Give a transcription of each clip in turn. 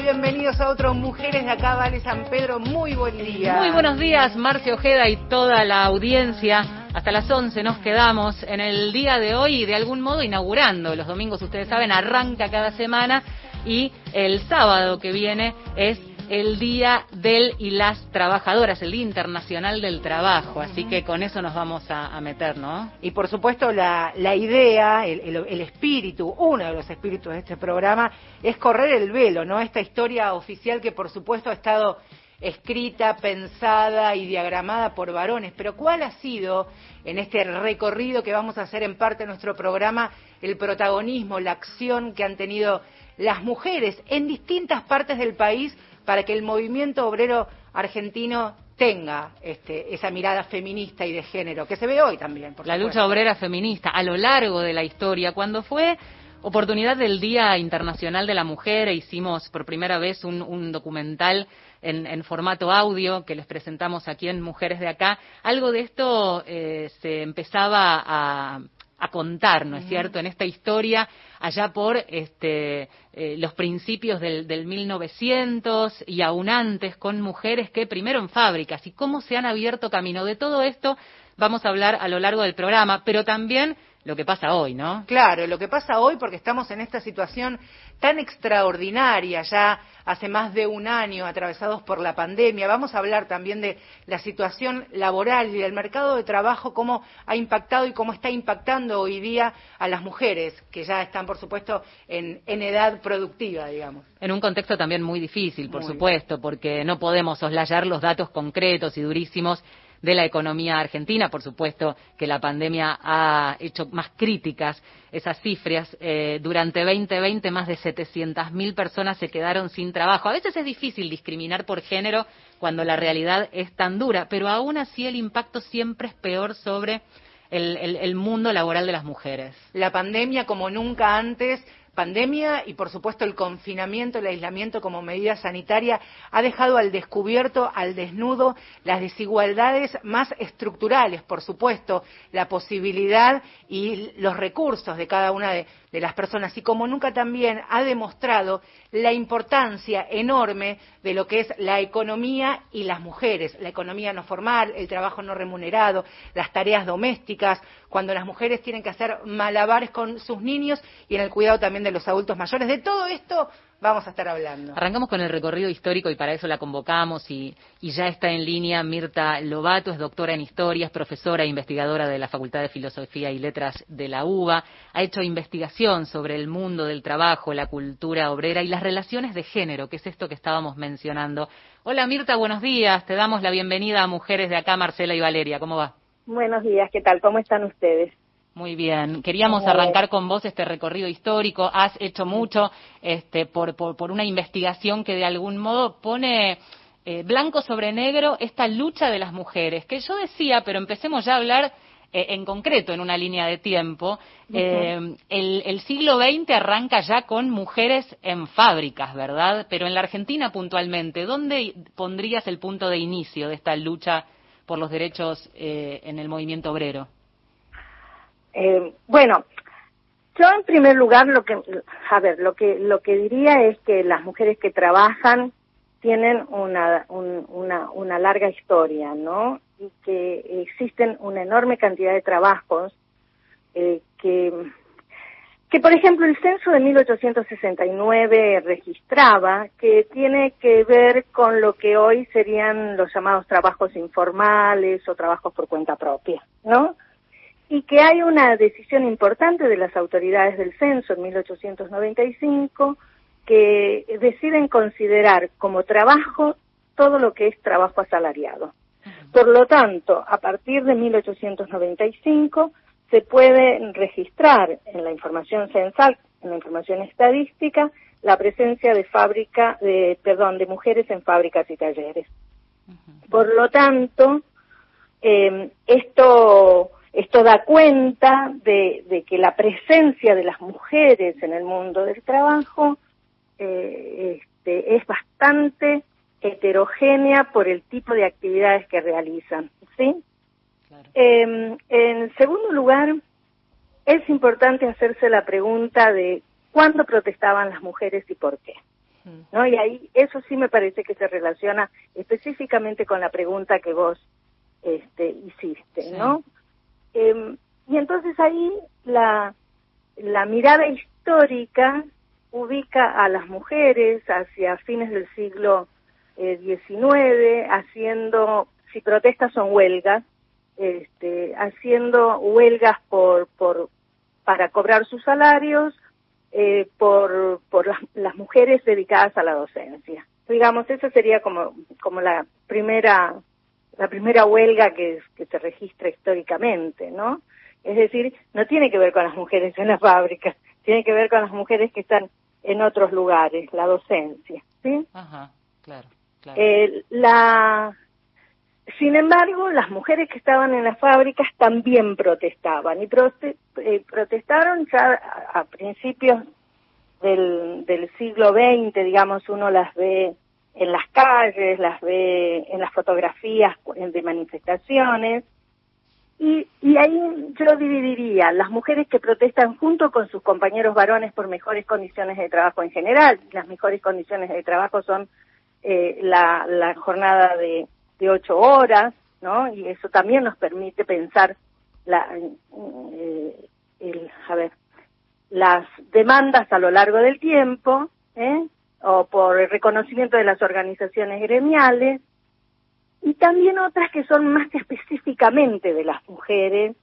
Y bienvenidos a otros Mujeres de acá, Vale San Pedro. Muy buen día. Muy buenos días, Marcia Ojeda y toda la audiencia. Hasta las 11 nos quedamos en el día de hoy, de algún modo inaugurando. Los domingos, ustedes saben, arranca cada semana y el sábado que viene es el Día del y las Trabajadoras, el Día Internacional del Trabajo. Así que con eso nos vamos a, a meter, ¿no? Y por supuesto la, la idea, el, el- el espíritu, uno de los espíritus de este programa es correr el velo, ¿no? Esta historia oficial que por supuesto ha estado escrita, pensada y diagramada por varones. Pero ¿cuál ha sido en este recorrido que vamos a hacer en parte de nuestro programa el protagonismo, la acción que han tenido las mujeres en distintas partes del país para que el movimiento obrero argentino tenga este, esa mirada feminista y de género, que se ve hoy también. por La supuesto. lucha obrera feminista a lo largo de la historia. Cuando fue oportunidad del Día Internacional de la Mujer e hicimos por primera vez un, un documental en, en formato audio que les presentamos aquí en Mujeres de Acá, algo de esto eh, se empezaba a, a contar, ¿no es cierto?, en esta historia allá por este, eh, los principios del, del 1900 y aún antes con mujeres que primero en fábricas y cómo se han abierto camino. De todo esto vamos a hablar a lo largo del programa, pero también lo que pasa hoy, ¿no? Claro, lo que pasa hoy, porque estamos en esta situación tan extraordinaria, ya hace más de un año atravesados por la pandemia, vamos a hablar también de la situación laboral y del mercado de trabajo, cómo ha impactado y cómo está impactando hoy día a las mujeres, que ya están, por supuesto, en, en edad productiva, digamos. En un contexto también muy difícil, por Muy supuesto, porque no podemos soslayar los datos concretos y durísimos de la economía argentina. Por supuesto que la pandemia ha hecho más críticas esas cifras. Eh, durante 2020 más de 700.000 personas se quedaron sin trabajo. A veces es difícil discriminar por género cuando la realidad es tan dura, pero aún así el impacto siempre es peor sobre el, mundo laboral de las mujeres. la pandemia como nunca antes, pandemia y por supuesto el confinamiento, el aislamiento como medida sanitaria ha dejado al descubierto, al desnudo, las desigualdades más estructurales, por supuesto, la posibilidad y los recursos de cada una de, de las personas y como nunca también ha demostrado la importancia enorme de lo que es la economía y las mujeres, la economía no formal, el trabajo no remunerado, las tareas domésticas, cuando las mujeres tienen que hacer malabares con sus niños y en el cuidado también de los adultos mayores. De todo esto vamos a estar hablando. Arrancamos con el recorrido histórico y para eso la convocamos y, y ya está en línea Mirta Lobato, es doctora en historia, es profesora e investigadora de la Facultad de Filosofía y Letras de la UBA, ha hecho investigación sobre el mundo del trabajo, la cultura obrera y las relaciones de género, que es esto que estábamos mencionando. Hola Mirta, buenos días, te damos la bienvenida a Mujeres de acá, Marcela y Valeria, ¿cómo va? Buenos días, ¿qué tal? ¿Cómo están ustedes? Muy bien. Queríamos arrancar con vos este recorrido histórico. Has hecho mucho este, por, por, por una investigación que de algún modo pone eh, blanco sobre negro esta lucha de las mujeres. Que yo decía, pero empecemos ya a hablar eh, en concreto en una línea de tiempo. Eh, el, el siglo XX arranca ya con mujeres en fábricas, ¿verdad? Pero en la Argentina puntualmente, ¿dónde pondrías el punto de inicio de esta lucha por los derechos eh, en el movimiento obrero? Eh, bueno, yo en primer lugar lo que, a ver, lo que lo que diría es que las mujeres que trabajan tienen una un- una una larga historia, ¿no? Y que existen una enorme cantidad de trabajos eh, que que por ejemplo el censo de 1869 registraba que tiene que ver con lo que hoy serían los llamados trabajos informales o trabajos por cuenta propia, ¿no? Y que hay una decisión importante de las autoridades del censo en 1895 que deciden considerar como trabajo todo lo que es trabajo asalariado. Por lo tanto, a partir de 1895 se puede registrar en la información censal, en la información estadística, la presencia de fábrica, de, perdón, de mujeres en fábricas y talleres. Por lo tanto, eh, esto esto da cuenta de, de, que la presencia de las mujeres en el mundo del trabajo eh, este, es bastante heterogénea por el tipo de actividades que realizan, ¿sí? Eh, en segundo lugar, es importante hacerse la pregunta de cuándo protestaban las mujeres y por qué. ¿No? Y ahí eso sí me parece que se relaciona específicamente con la pregunta que vos este, hiciste, ¿no? Eh, y entonces ahí la, mirada histórica ubica a las mujeres hacia fines del siglo XIX eh, haciendo, si protestas son huelgas, este, haciendo huelgas por, por, para cobrar sus salarios, eh, por, por las, las, mujeres dedicadas a la docencia. Digamos, esa sería como, como la primera la primera huelga que, que se registra históricamente, ¿no? Es decir, no tiene que ver con las mujeres en las fábricas, tiene que ver con las mujeres que están en otros lugares, la docencia, ¿sí? Ajá, claro, claro. Eh, la, sin embargo, las mujeres que estaban en las fábricas también protestaban y prote, eh, protestaron ya a, a principios del, del siglo XX, digamos, uno las ve en las calles, las ve en las fotografías de manifestaciones. Y, y ahí yo dividiría las mujeres que protestan junto con sus compañeros varones por mejores condiciones de trabajo en general. Las mejores condiciones de trabajo son eh, la, la jornada de, de ocho horas, ¿no? Y eso también nos permite pensar la, eh, el, a ver, las demandas a lo largo del tiempo, ¿eh? O por el reconocimiento de las organizaciones gremiales, y también otras que son más específicamente de las mujeres,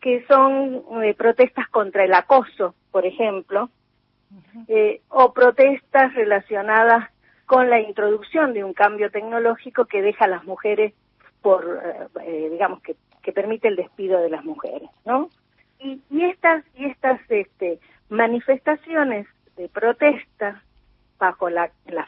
que son eh, protestas contra el acoso, por ejemplo, eh, o protestas relacionadas con la introducción de un cambio tecnológico que deja a las mujeres por, eh, digamos, que, que permite el despido de las mujeres, ¿no? Y, y estas, y estas este, manifestaciones de protesta bajo la, la,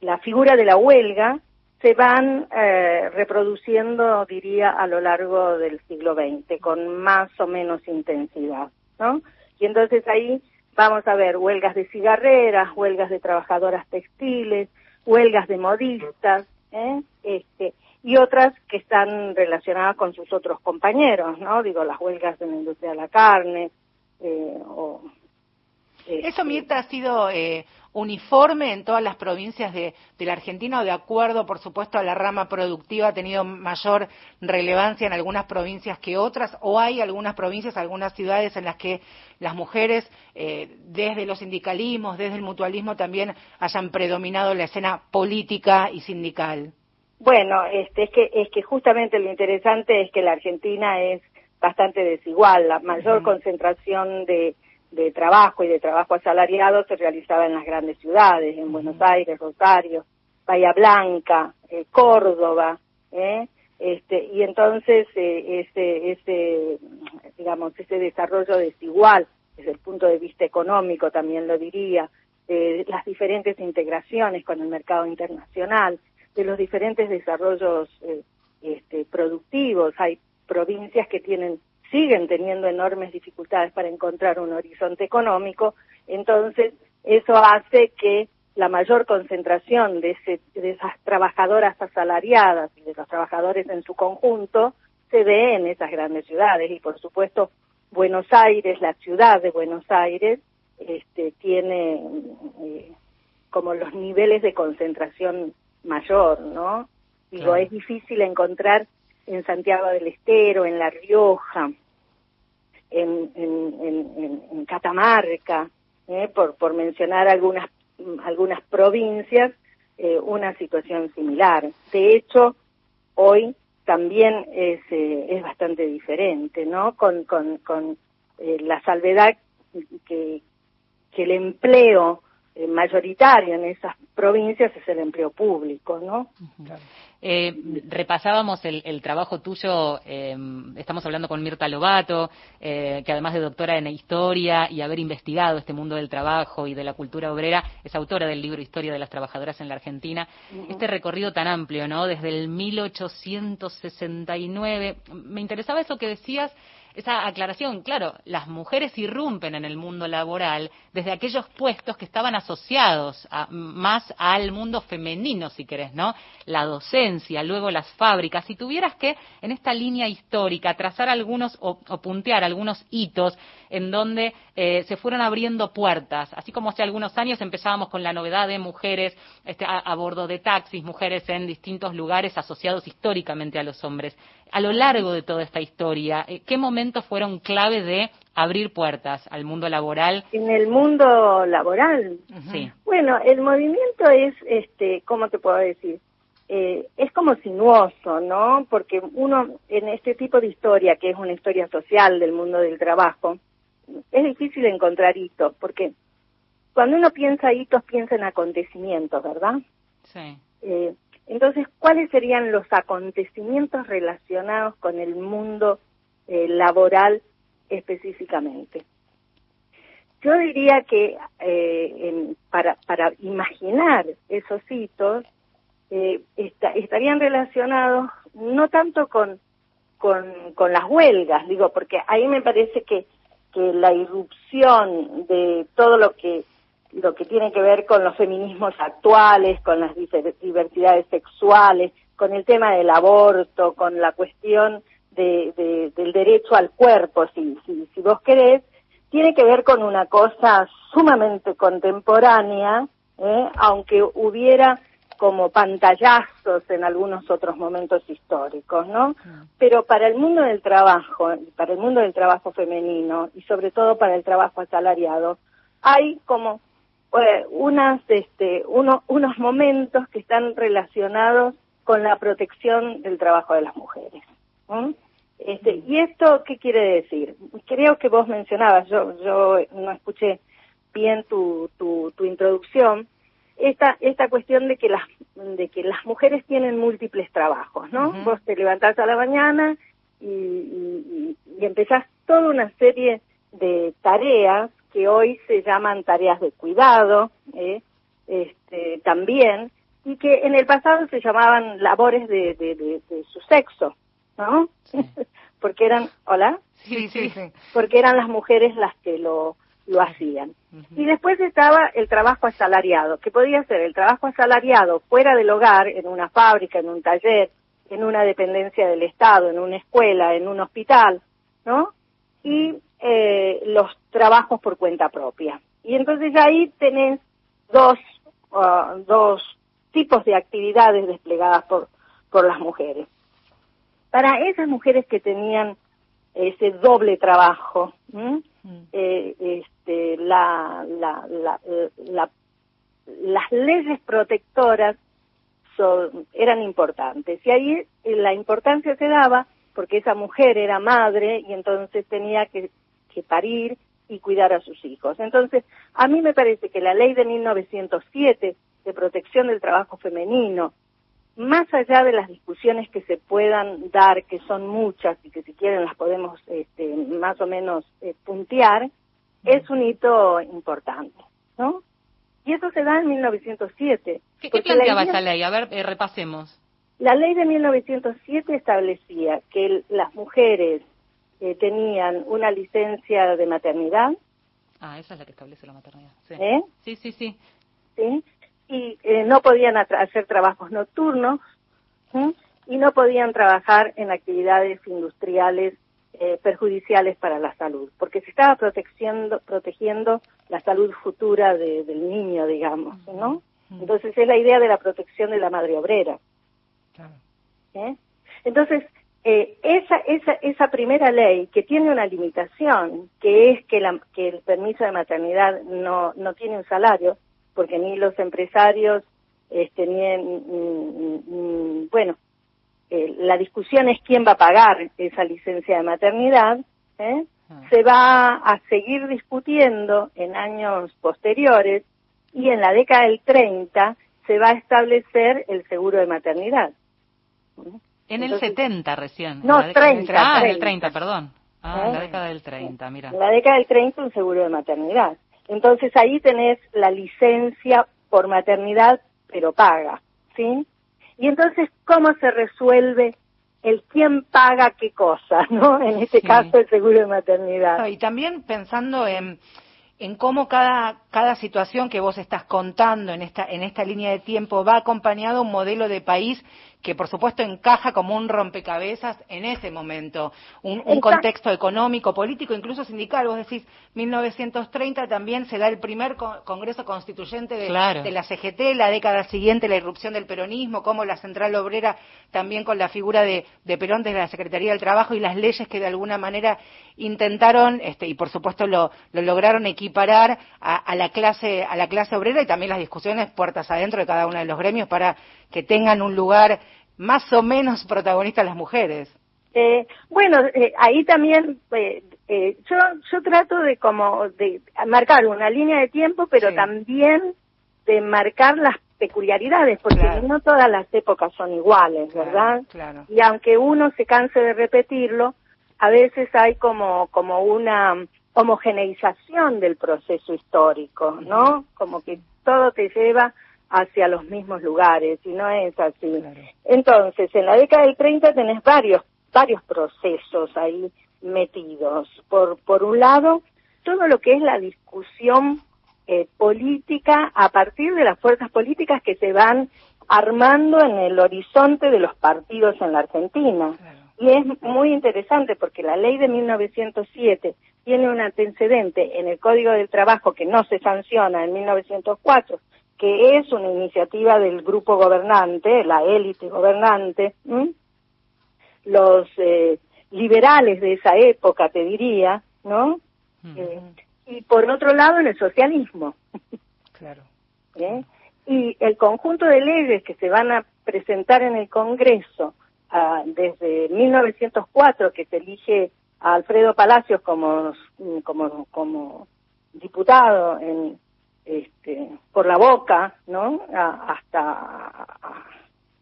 la figura de la huelga se van eh, reproduciendo, diría, a lo largo del siglo XX, con más o menos intensidad, ¿no? Y entonces ahí vamos a ver huelgas de cigarreras, huelgas de trabajadoras textiles, huelgas de modistas, ¿eh? este, y otras que están relacionadas con sus otros compañeros, ¿no? Digo, las huelgas de la industria de la carne, eh, o... Este, Eso, Mirta, ha sido eh, uniforme en todas las provincias de, de, la Argentina o de acuerdo, por supuesto, a la rama productiva ha tenido mayor relevancia en algunas provincias que otras o hay algunas provincias, algunas ciudades en las que las mujeres, eh, desde los sindicalismos, desde el mutualismo también hayan predominado la escena política y sindical? Bueno, este, es, que, es que justamente lo interesante es que la Argentina es bastante desigual, la mayor uh -huh. concentración de de trabajo y de trabajo asalariado se realizaba en las grandes ciudades, en Buenos Aires, Rosario, Bahía Blanca, eh, Córdoba, ¿eh? este, y entonces eh, ese, ese, digamos, ese desarrollo desigual desde el punto de vista económico también lo diría, de las diferentes integraciones con el mercado internacional, de los diferentes desarrollos eh, este, productivos, hay provincias que tienen siguen teniendo enormes dificultades para encontrar un horizonte económico, entonces eso hace que la mayor concentración de, ese, de esas trabajadoras asalariadas y de los trabajadores en su conjunto se ve en esas grandes ciudades y por supuesto Buenos Aires, la ciudad de Buenos Aires, este, tiene eh, como los niveles de concentración mayor, ¿no? Digo, claro. es difícil encontrar en Santiago del Estero, en La Rioja, en, en, en, en Catamarca, eh, por, por mencionar algunas, algunas provincias, eh, una situación similar. De hecho, hoy también es, eh, es bastante diferente, ¿no? Con, con, con eh, la salvedad que, que el empleo eh, mayoritario en esas provincias es el empleo público, ¿no? Eh, repasábamos el, trabajo tuyo, eh, estamos hablando con Mirta Lobato, que además de doctora en historia y haber investigado este mundo del trabajo y de la cultura obrera, es autora del libro Historia de las Trabajadoras en la Argentina. Este recorrido tan amplio, ¿no? Desde el 1869. Me interesaba eso que decías esa aclaración. Claro, las mujeres irrumpen en el mundo laboral desde aquellos puestos que estaban asociados más al mundo femenino, si querés, ¿no? La docencia, luego las fábricas. Si tuvieras que, en esta línea histórica, trazar algunos o, puntear algunos hitos en donde eh, se fueron abriendo puertas, así como hace algunos años empezábamos con la novedad de mujeres este, a bordo de taxis, mujeres en distintos lugares asociados históricamente a los hombres a lo largo de toda esta historia, eh, ¿qué momentos fueron clave de abrir puertas al mundo laboral? En el mundo laboral. Sí. Bueno, el movimiento es, este, ¿cómo te puedo decir? Eh, es como sinuoso, ¿no? Porque uno, en este tipo de historia, que es una historia social del mundo del trabajo, es difícil encontrar hitos, porque cuando uno piensa hitos, piensa en acontecimientos, ¿verdad? Sí. Eh, entonces, ¿cuáles serían los acontecimientos relacionados con el mundo eh, laboral específicamente? Yo diría que eh, para, para imaginar esos hitos, eh, estarían relacionados no tanto con, con, con, las huelgas, digo, porque ahí me parece que, que la irrupción de todo lo que lo que tiene que ver con los feminismos actuales, con las diversidades sexuales, con el tema del aborto, con la cuestión de, del derecho al cuerpo, si, si, si vos querés, tiene que ver con una cosa sumamente contemporánea, ¿eh? aunque hubiera como pantallazos en algunos otros momentos históricos, ¿no? Pero para el mundo del trabajo, para el mundo del trabajo femenino y sobre todo para el trabajo asalariado, hay como unas, este, uno, unos momentos que están relacionados con la protección del trabajo de las mujeres. Este, ¿Y esto qué quiere decir? Creo que vos mencionabas, yo, yo no escuché bien tu, tu, tu introducción, esta, esta cuestión de que las, de que las mujeres tienen múltiples trabajos, ¿no? Vos te levantás a la mañana y, y, y empezás toda una serie de tareas que hoy se llaman tareas de cuidado, ¿eh? este, también, y que en el pasado se llamaban labores de, de, su sexo, ¿no? porque eran, ¿hola? Sí, sí, sí. Porque eran las mujeres las que lo, lo hacían. Y después estaba el trabajo asalariado, que podía ser el trabajo asalariado fuera del hogar, en una fábrica, en un taller, en una dependencia del Estado, en una escuela, en un hospital, ¿no? Y eh, los trabajos por cuenta propia. Y entonces ahí tenés dos, uh, dos tipos de actividades desplegadas por, por las mujeres. Para esas mujeres que tenían ese doble trabajo, mm. eh, este, la, la, la, las leyes protectoras son, eran importantes. Y ahí la importancia se daba porque esa mujer era madre y entonces tenía que que parir y cuidar a sus hijos. Entonces, a mí me parece que la ley de 1907 de protección del trabajo femenino, más allá de las discusiones que se puedan dar, que son muchas y que si quieren las podemos este, más o menos eh, puntear, es un hito importante, ¿no? Y eso se da en 1907. ¿Qué, ¿qué planteaba esa ley? A ver, eh, repasemos. La ley de 1907 establecía que las mujeres tenían una licencia de maternidad. Ah, esa es la que establece la maternidad. Sí, ¿Eh? sí, sí. sí. Y eh, no podían hacer trabajos nocturnos y no podían trabajar en actividades industriales eh, perjudiciales para la salud, porque se estaba protegiendo, protegiendo la salud futura del niño, digamos, ¿no? Entonces es la idea de la protección de la madre obrera. Claro. ¿Eh? Entonces, eh, esa, esa, esa primera ley que tiene una limitación, que es que, la, que el permiso de maternidad no, no tiene un salario, porque ni los empresarios, este, ni, bueno, eh, la discusión es quién va a pagar esa licencia de maternidad, ¿eh? Ah. se va a seguir discutiendo en años posteriores Y en la década del 30 se va a establecer el seguro de maternidad. En el 70 recién. No, en la década del 30, Ah, en el 30. 30, perdón. Ah, en la década del 30, mira. En la década del 30 un seguro de maternidad. Entonces ahí tenés la licencia por maternidad, pero paga, ¿sí? Y entonces, ¿cómo se resuelve el quién paga qué cosa, ¿no? En este Sí. caso, el seguro de maternidad. Y también pensando en, en cómo cada, cada situación que vos estás contando en esta, en esta línea de tiempo va acompañado a un modelo de país que por supuesto encaja como un rompecabezas en ese momento, un, un contexto económico, político, incluso sindical. Vos decís, 1930 también se da el primer co- Congreso Constituyente de, Claro. de la CGT, la década siguiente la irrupción del peronismo, como la Central Obrera también con la figura de, de Perón desde la Secretaría del Trabajo y las leyes que de alguna manera intentaron, este, y por supuesto lo, lo lograron equiparar a, a la clase, a la clase obrera y también las discusiones puertas adentro de cada uno de los gremios para que tengan un lugar más o menos protagonista las mujeres. Eh, bueno, eh, ahí también eh, eh, yo yo trato de como de marcar una línea de tiempo, pero Sí. también de marcar las peculiaridades, porque Claro. no todas las épocas son iguales, Claro, ¿verdad? claro. Y aunque uno se canse de repetirlo, a veces hay como como una homogeneización del proceso histórico, ¿no? Como que todo te lleva hacia los mismos lugares y no es así. Claro. Entonces, en la década del 30 tenés varios, varios procesos ahí metidos. Por, por un lado, todo lo que es la discusión eh, política a partir de las fuerzas políticas que se van armando en el horizonte de los partidos en la Argentina. Claro. Y es muy interesante porque la ley de 1907 tiene un antecedente en el Código del Trabajo que no se sanciona en 1904, que es una iniciativa del grupo gobernante, la élite gobernante, ¿m? los eh, liberales de esa época, te diría, ¿no? Mm. Eh, y por otro lado, en el socialismo. Claro. ¿eh? Y el conjunto de leyes que se van a presentar en el Congreso ah, desde 1904, que se elige a Alfredo Palacios como, como, como diputado en, este, por la boca, ¿no? A- hasta,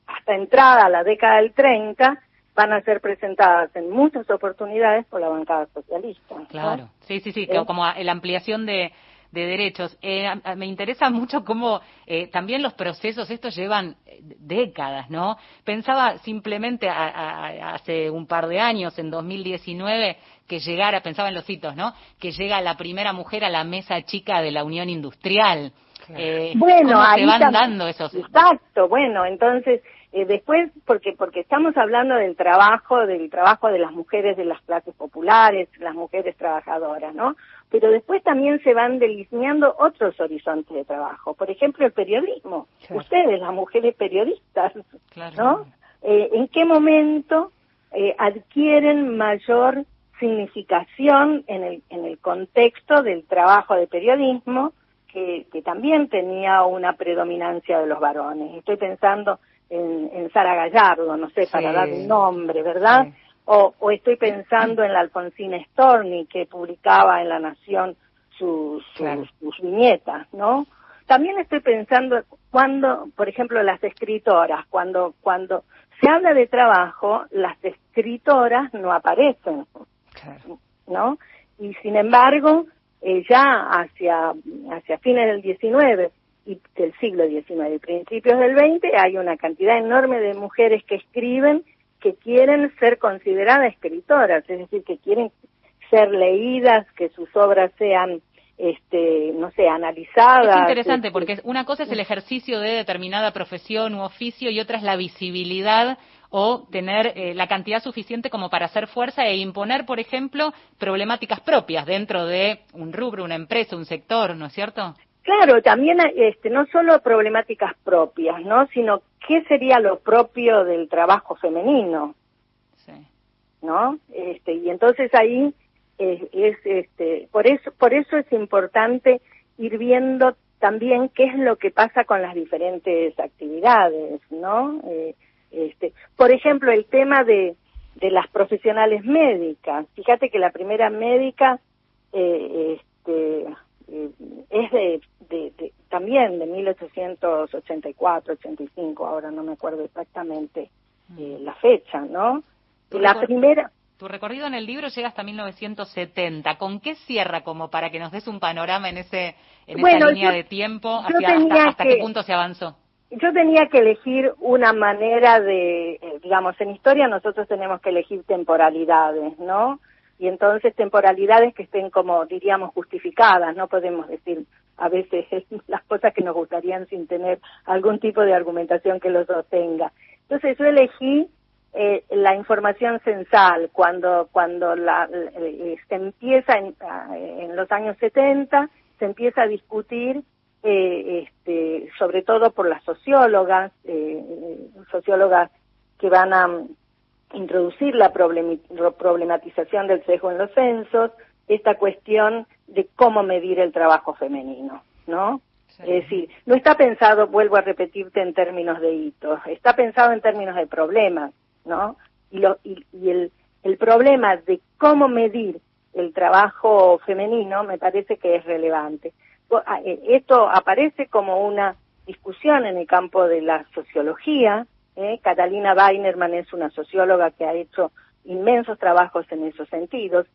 hasta entrada a la década del 30, van a ser presentadas en muchas oportunidades por la bancada socialista. ¿no? Claro, sí, sí, sí, ¿Eh? como la ampliación de, de derechos. Eh, me interesa mucho cómo eh, también los procesos, estos llevan eh, décadas, ¿no? Pensaba simplemente a- a- a- hace un par de años, en 2019, que llegara, pensaba en los hitos, ¿no? Que llega la primera mujer a la mesa chica de la Unión Industrial. Claro. Eh, Bueno, ¿Cómo ahí se van dando esos? Exacto, bueno, entonces eh, después porque porque estamos hablando del trabajo, del trabajo de las mujeres de las clases populares, las mujeres trabajadoras, ¿no? Pero después también se van delineando otros horizontes de trabajo, por ejemplo, el periodismo. Claro. Ustedes, las mujeres periodistas, Claro. ¿no? Eh, ¿En qué momento eh, adquieren mayor significación en el, en el contexto del trabajo de periodismo, que, que también tenía una predominancia de los varones? Estoy pensando en, en Sara Gallardo, no sé, para dar un nombre, ¿verdad? Sí. O, o estoy pensando en la Alfonsina Storni, que publicaba en La Nación sus, sus, Claro. sus viñetas, ¿no? También estoy pensando cuando, por ejemplo, las escritoras, cuando, cuando se habla de trabajo, las escritoras no aparecen, Claro. ¿no? Y sin embargo, eh, ya hacia, hacia fines del 19 y del siglo XIX y principios del 20 hay una cantidad enorme de mujeres que escriben que quieren ser consideradas escritoras, es decir, que quieren ser leídas, que sus obras sean, este, no sé, analizadas. Es interesante porque una cosa es el ejercicio de determinada profesión u oficio y otra es la visibilidad o tener eh, la cantidad suficiente como para hacer fuerza e imponer, por ejemplo, problemáticas propias dentro de un rubro, una empresa, un sector, ¿no es cierto? Claro, también este, no solo problemáticas propias, ¿no? Sino qué sería lo propio del trabajo femenino, Sí. ¿no? Este, y entonces ahí eh, es, este, por eso, por eso es importante ir viendo también qué es lo que pasa con las diferentes actividades, ¿no? Eh, este, por ejemplo, el tema de, de las profesionales médicas. Fíjate que la primera médica, eh, este, eh, es de, de, también de 1884, 85, ahora no me acuerdo exactamente eh, la fecha, ¿no? La primera... Tu recorrido en el libro llega hasta 1970. ¿Con qué cierra como para que nos des un panorama en ese en esa línea de tiempo hacia hasta, qué punto se avanzó? Yo tenía que elegir una manera de, eh, digamos, en historia nosotros tenemos que elegir temporalidades, ¿no? Y entonces temporalidades que estén como diríamos justificadas, no podemos decir a veces las cosas que nos gustarían sin tener algún tipo de argumentación que los sostenga. Entonces yo elegí eh, la información censal cuando cuando la, eh, se empieza en, ah, en, los años 70 se empieza a discutir eh, este, sobre todo por las sociólogas eh, sociólogas que van a mm, introducir la problematización del sesgo en los censos esta cuestión de cómo medir el trabajo femenino no es decir, no está pensado, vuelvo a repetirte, en términos de hitos, está pensado en términos de problemas. ¿no? Y, lo, y, el, el problema de cómo medir el trabajo femenino me parece que es relevante. Eh, esto aparece como una discusión en el campo de la sociología. ¿eh? Catalina Weinerman es una socióloga que ha hecho inmensos trabajos en esos sentidos,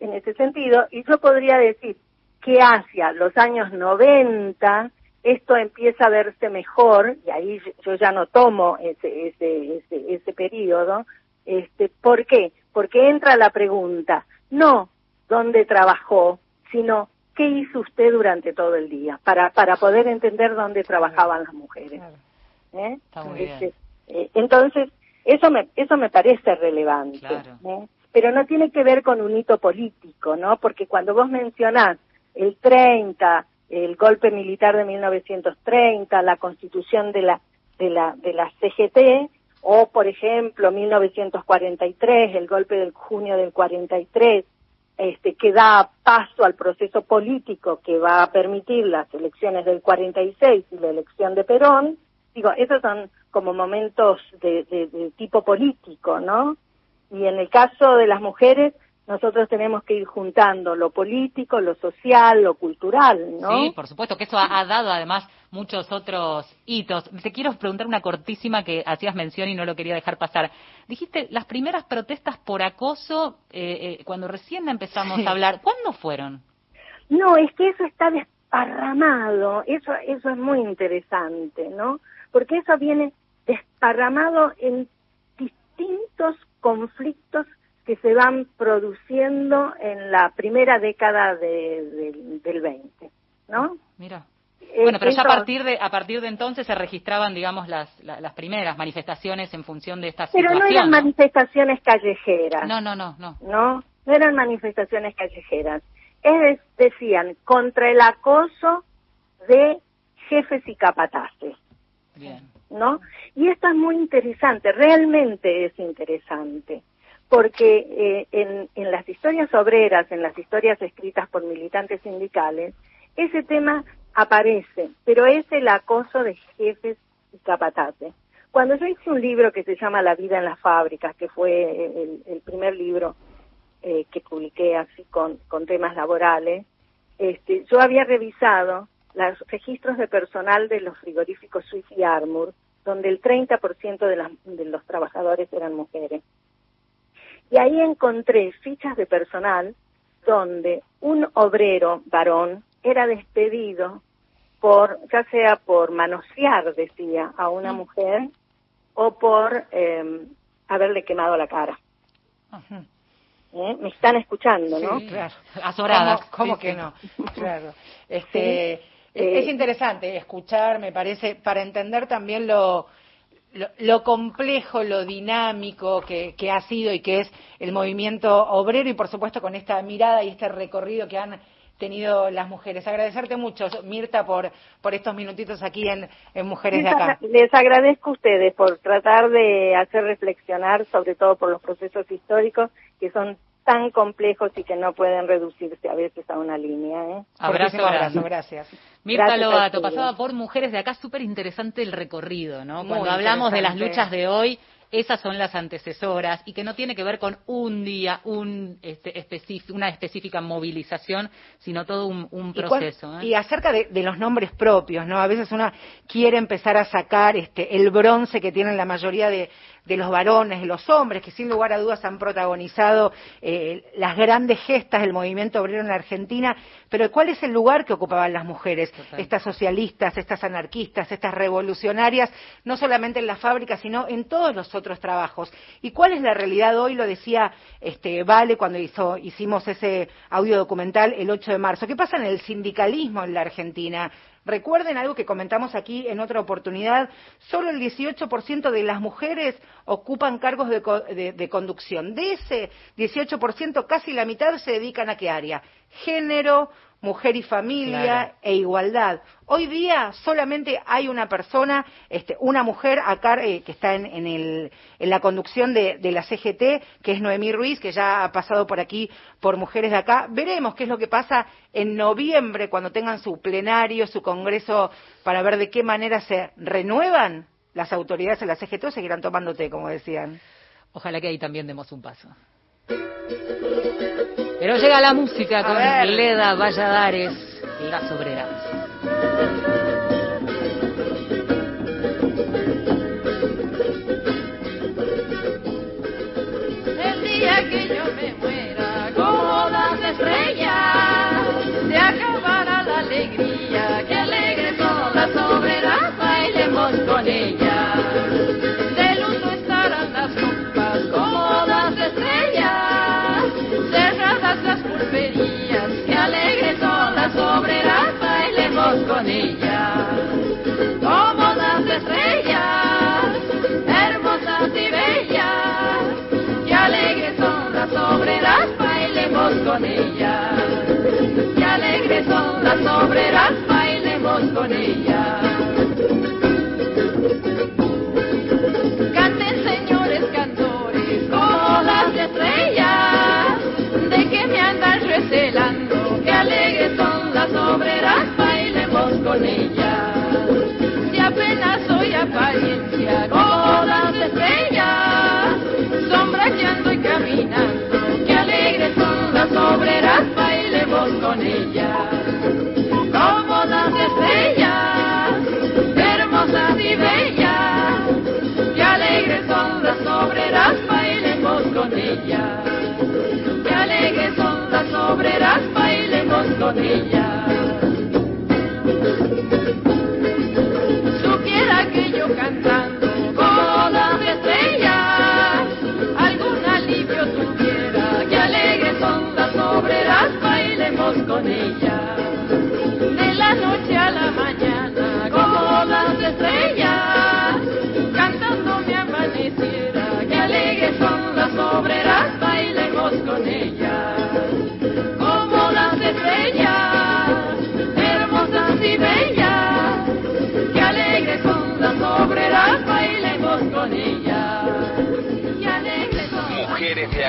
en ese sentido, y yo podría decir que hacia los años 90 esto empieza a verse mejor, y ahí yo ya no tomo ese, ese, ese, ese periodo, este, ¿por qué? Porque entra la pregunta, no dónde trabajó, sino qué hizo usted durante todo el día, para, para poder entender dónde trabajaban las mujeres. ¿Eh? Este, eh, entonces, eso me, eso me parece relevante. ¿eh? Pero no tiene que ver con un hito político, ¿no? Porque cuando vos mencionás el 30, el golpe militar de 1930, la constitución de la, de la, de la CGT, o por ejemplo 1943, el golpe del junio del 43, este, que da paso al proceso político que va a permitir las elecciones del 46 y la elección de Perón, digo, esos son como momentos de, de, de tipo político, ¿no? Y en el caso de las mujeres, nosotros tenemos que ir juntando lo político, lo social, lo cultural, ¿no? Sí, por supuesto, que eso ha, dado además muchos otros hitos. Te quiero preguntar una cortísima que hacías mención y no lo quería dejar pasar. Dijiste, las primeras protestas por acoso, eh, eh, cuando recién empezamos a hablar, ¿cuándo fueron? No, es que eso está desparramado, eso, eso es muy interesante, ¿no? Porque eso viene desparramado en distintos conflictos que se van produciendo en la primera década de, del 20, ¿no? Mira. Bueno, pero ya a partir de a partir de entonces se registraban, digamos, las, las, primeras manifestaciones en función de estas Pero no eran manifestaciones callejeras. No, no, no, no. No, no eran manifestaciones callejeras. Es, decían, contra el acoso de jefes y capataces. Bien. ¿No? Y esto es muy interesante, realmente es interesante porque eh, en, en las historias obreras, en las historias escritas por militantes sindicales, ese tema aparece, pero es el acoso de jefes y capataces. Cuando yo hice un libro que se llama La vida en las fábricas, que fue el, primer libro eh, que publiqué así con, con temas laborales, este, yo había revisado los registros de personal de los frigoríficos Swiss y Armour, donde el 30% de, las, de los trabajadores eran mujeres. Y ahí encontré fichas de personal donde un obrero varón era despedido por, ya sea por manosear, decía, a una mm. mujer o por eh, haberle quemado la cara. ¿Eh? Me están escuchando, ¿no? Sí, claro. Azoradas. ¿Cómo, que no? Claro. Este, es, interesante escuchar, me parece, para entender también lo, lo, complejo, lo dinámico que, ha sido y que es el movimiento obrero y por supuesto con esta mirada y este recorrido que han tenido las mujeres. Agradecerte mucho, Mirta, por, por estos minutitos aquí en, Mujeres de Acá. Les agradezco a ustedes por tratar de hacer reflexionar, sobre todo por los procesos históricos que son tan complejos y que no pueden reducirse a veces a una línea. ¿eh? Abrazo, abrazo, gracias. Mirta Lobato, pasaba por Mujeres de Acá, súper interesante el recorrido, ¿no? Cuando hablamos de las luchas de hoy, esas son las antecesoras y que no tiene que ver con un día, un, este, una específica movilización, sino todo un, proceso. ¿eh? Y, acerca de, los nombres propios, ¿no? A veces uno quiere empezar a sacar este, el bronce que tienen la mayoría de, de los varones, de los hombres, que sin lugar a dudas han protagonizado eh, las grandes gestas del movimiento obrero en la Argentina, pero ¿cuál es el lugar que ocupaban las mujeres? Estas socialistas, estas anarquistas, estas revolucionarias, no solamente en las fábricas, sino en todos los otros trabajos. ¿Y cuál es la realidad hoy? Lo decía este, Vale cuando hizo, hicimos ese audio documental el 8 de marzo. ¿Qué pasa en el sindicalismo en la Argentina? Recuerden algo que comentamos aquí en otra oportunidad, solo el 18% de las mujeres ocupan cargos de, de, conducción. De ese 18%, casi la mitad se dedican a qué área? Género, mujer y familia e igualdad. Hoy día solamente hay una persona, este, una mujer acá eh, que está en, en, la conducción de, la CGT, que es Noemí Ruiz, que ya ha pasado por aquí por mujeres de acá. Veremos qué es lo que pasa en noviembre cuando tengan su plenario, su congreso, para ver de qué manera se renuevan las autoridades de la CGT o seguirán tomándote, como decían. Ojalá que ahí también demos un paso. Pero llega la música con Leda Valladares, Las Obreras. El día que yo me Son las obreras, bailemos con ellas. Con ellas. Que alegres son las obreras, bailemos con ellas.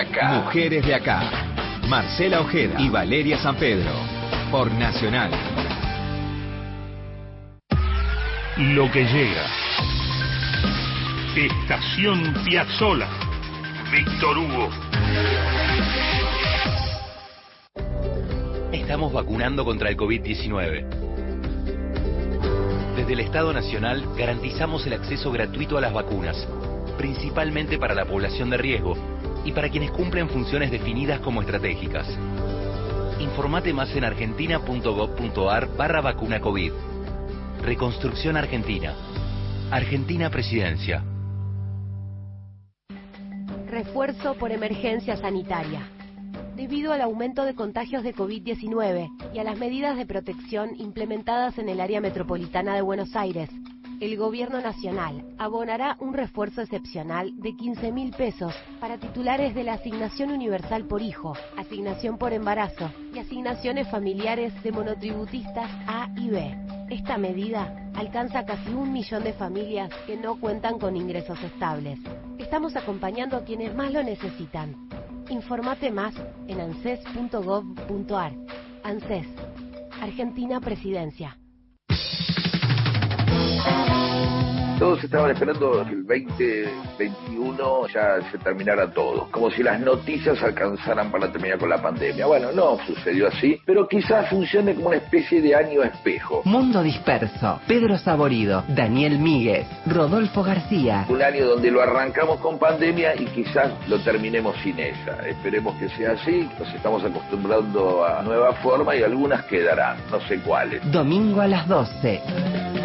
Acá. Mujeres de acá. Marcela Ojeda y Valeria San Pedro. Por Nacional. Lo que llega. Estación Piazzola. Víctor Hugo. Estamos vacunando contra el COVID-19 desde el Estado Nacional garantizamos el acceso gratuito a las vacunas, principalmente para la población de riesgo y para quienes cumplen funciones definidas como estratégicas. Informate más en argentina.gov.ar barra vacuna COVID. Reconstrucción Argentina. Argentina Presidencia. Refuerzo por emergencia sanitaria debido al aumento de contagios de COVID-19 y a las medidas de protección implementadas en el área metropolitana de Buenos Aires. El Gobierno Nacional abonará un refuerzo excepcional de 15 mil pesos para titulares de la Asignación Universal por Hijo, Asignación por Embarazo y asignaciones familiares de monotributistas A y B. Esta medida alcanza casi un millón de familias que no cuentan con ingresos estables. Estamos acompañando a quienes más lo necesitan. Informate más en anses.gov.ar. ANSES, Argentina Presidencia. Todos estaban esperando que el 2021 ya se terminara todo, como si las noticias alcanzaran para terminar con la pandemia. Bueno, no sucedió así, pero quizás funcione como una especie de año espejo. Mundo Disperso, Pedro Saborido, Daniel Míguez, Rodolfo García. Un año donde lo arrancamos con pandemia y quizás lo terminemos sin ella. Esperemos que sea así, nos estamos acostumbrando a nueva forma y algunas quedarán, no sé cuáles. Domingo a las 12.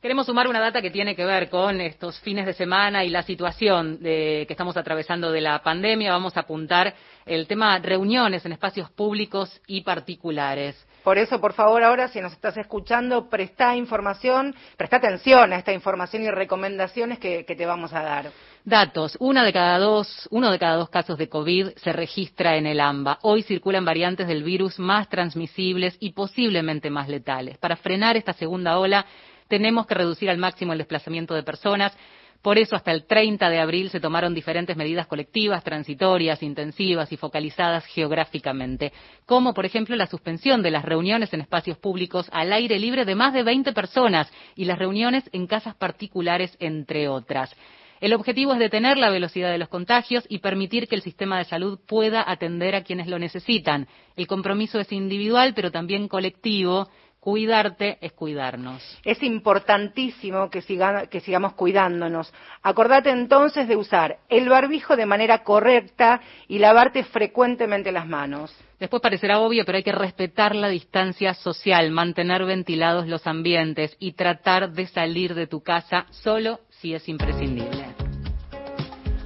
Queremos sumar una data que tiene que ver con estos fines de semana y la situación de, que estamos atravesando de la pandemia. Vamos a apuntar el tema reuniones en espacios públicos y particulares. Por eso, por favor, ahora, si nos estás escuchando, presta información, presta atención a esta información y recomendaciones que, que te vamos a dar. Datos. Una de cada dos, uno de cada dos casos de COVID se registra en el AMBA. Hoy circulan variantes del virus más transmisibles y posiblemente más letales. Para frenar esta segunda ola, tenemos que reducir al máximo el desplazamiento de personas. Por eso, hasta el 30 de abril se tomaron diferentes medidas colectivas, transitorias, intensivas y focalizadas geográficamente, como, por ejemplo, la suspensión de las reuniones en espacios públicos al aire libre de más de 20 personas y las reuniones en casas particulares, entre otras. El objetivo es detener la velocidad de los contagios y permitir que el sistema de salud pueda atender a quienes lo necesitan. El compromiso es individual, pero también colectivo. Cuidarte es cuidarnos. Es importantísimo que, que, sigamos cuidándonos. Acordate entonces de usar el barbijo de manera correcta y lavarte frecuentemente las manos. Después parecerá obvio, pero hay que respetar la distancia social, mantener ventilados los ambientes y tratar de salir de tu casa solo si es imprescindible.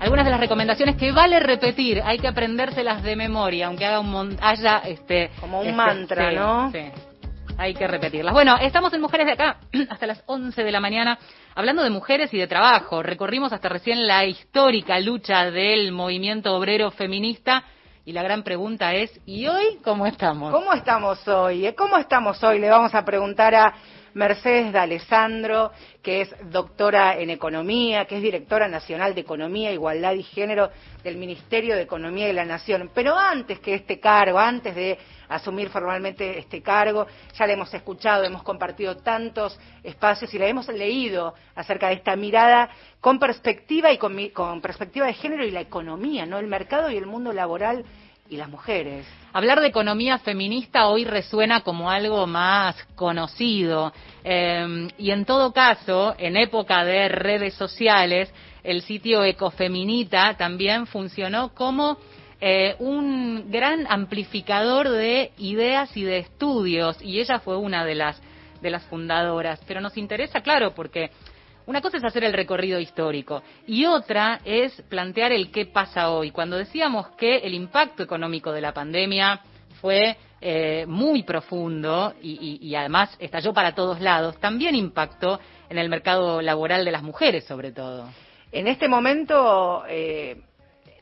Algunas de las recomendaciones que vale repetir, hay que aprendérselas de memoria, aunque haga un haya este como un este, mantra, sí, ¿no? Sí. Hay que repetirlas. Bueno, estamos en Mujeres de Acá hasta las 11 de la mañana hablando de mujeres y de trabajo. Recorrimos hasta recién la histórica lucha del movimiento obrero feminista y la gran pregunta es, ¿y hoy cómo estamos? ¿Cómo estamos hoy? eh? ¿Cómo estamos hoy? Le vamos a preguntar a Mercedes D'Alessandro, que es doctora en Economía, que es directora nacional de Economía, Igualdad y Género del Ministerio de Economía de la Nación. Pero antes que este cargo, antes de asumir formalmente este cargo, ya le hemos escuchado, hemos compartido tantos espacios y le hemos leído acerca de esta mirada con perspectiva y con, con perspectiva de género y la economía, ¿no? El mercado y el mundo laboral y las mujeres. Hablar de economía feminista hoy resuena como algo más conocido eh, y en todo caso, en época de redes sociales, el sitio Ecofeminita también funcionó como eh, un gran amplificador de ideas y de estudios y ella fue una de las de las fundadoras. Pero nos interesa, claro, porque una cosa es hacer el recorrido histórico y otra es plantear el qué pasa hoy. Cuando decíamos que el impacto económico de la pandemia fue eh, muy profundo y, y, además estalló para todos lados, también impactó en el mercado laboral de las mujeres, sobre todo. En este momento, eh,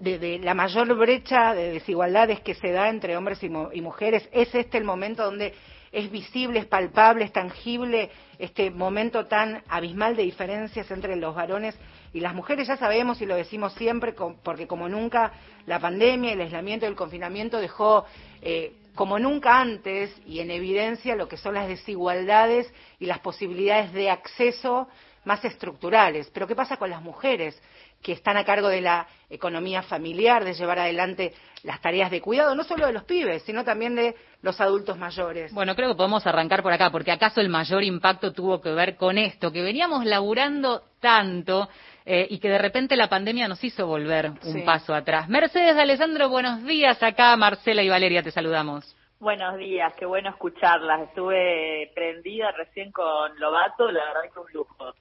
de, la mayor brecha de desigualdades que se da entre hombres y, y mujeres, es este el momento donde es visible, es palpable, es tangible este momento tan abismal de diferencias entre los varones y las mujeres. Ya sabemos y lo decimos siempre, porque como nunca la pandemia, el aislamiento, el confinamiento dejó eh, como nunca antes y en evidencia lo que son las desigualdades y las posibilidades de acceso más estructurales. Pero ¿qué pasa con las mujeres? Que están a cargo de la economía familiar, de llevar adelante las tareas de cuidado, no solo de los pibes, sino también de los adultos mayores. Bueno, creo que podemos arrancar por acá, porque acaso el mayor impacto tuvo que ver con esto, que veníamos laburando tanto eh, y que de repente la pandemia nos hizo volver un sí. paso atrás. Mercedes Alessandro, buenos días. Acá Marcela y Valeria te saludamos. Buenos días, qué bueno escucharlas. Estuve prendida recién con Lobato, la verdad que un lujo.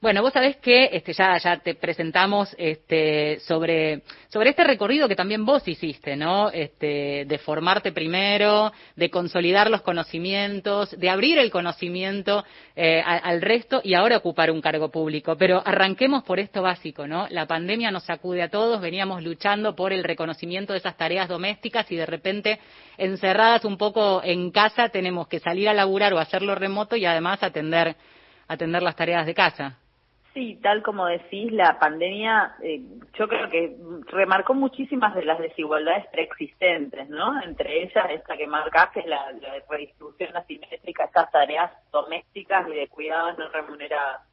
Bueno, vos sabés que este, ya, ya te presentamos este, sobre, sobre este recorrido que también vos hiciste, ¿no? Este, de formarte primero, de consolidar los conocimientos, de abrir el conocimiento eh, al resto y ahora ocupar un cargo público. Pero arranquemos por esto básico, ¿no? La pandemia nos sacude a todos, veníamos luchando por el reconocimiento de esas tareas domésticas y de repente, encerradas un poco en casa, tenemos que salir a laburar o hacerlo remoto y además atender, atender las tareas de casa. Sí, tal como decís, la pandemia eh, yo creo que remarcó muchísimas de las desigualdades preexistentes, ¿no? Entre ellas esta que marcás, que es la, redistribución asimétrica, estas tareas domésticas y de cuidados no remuneradas,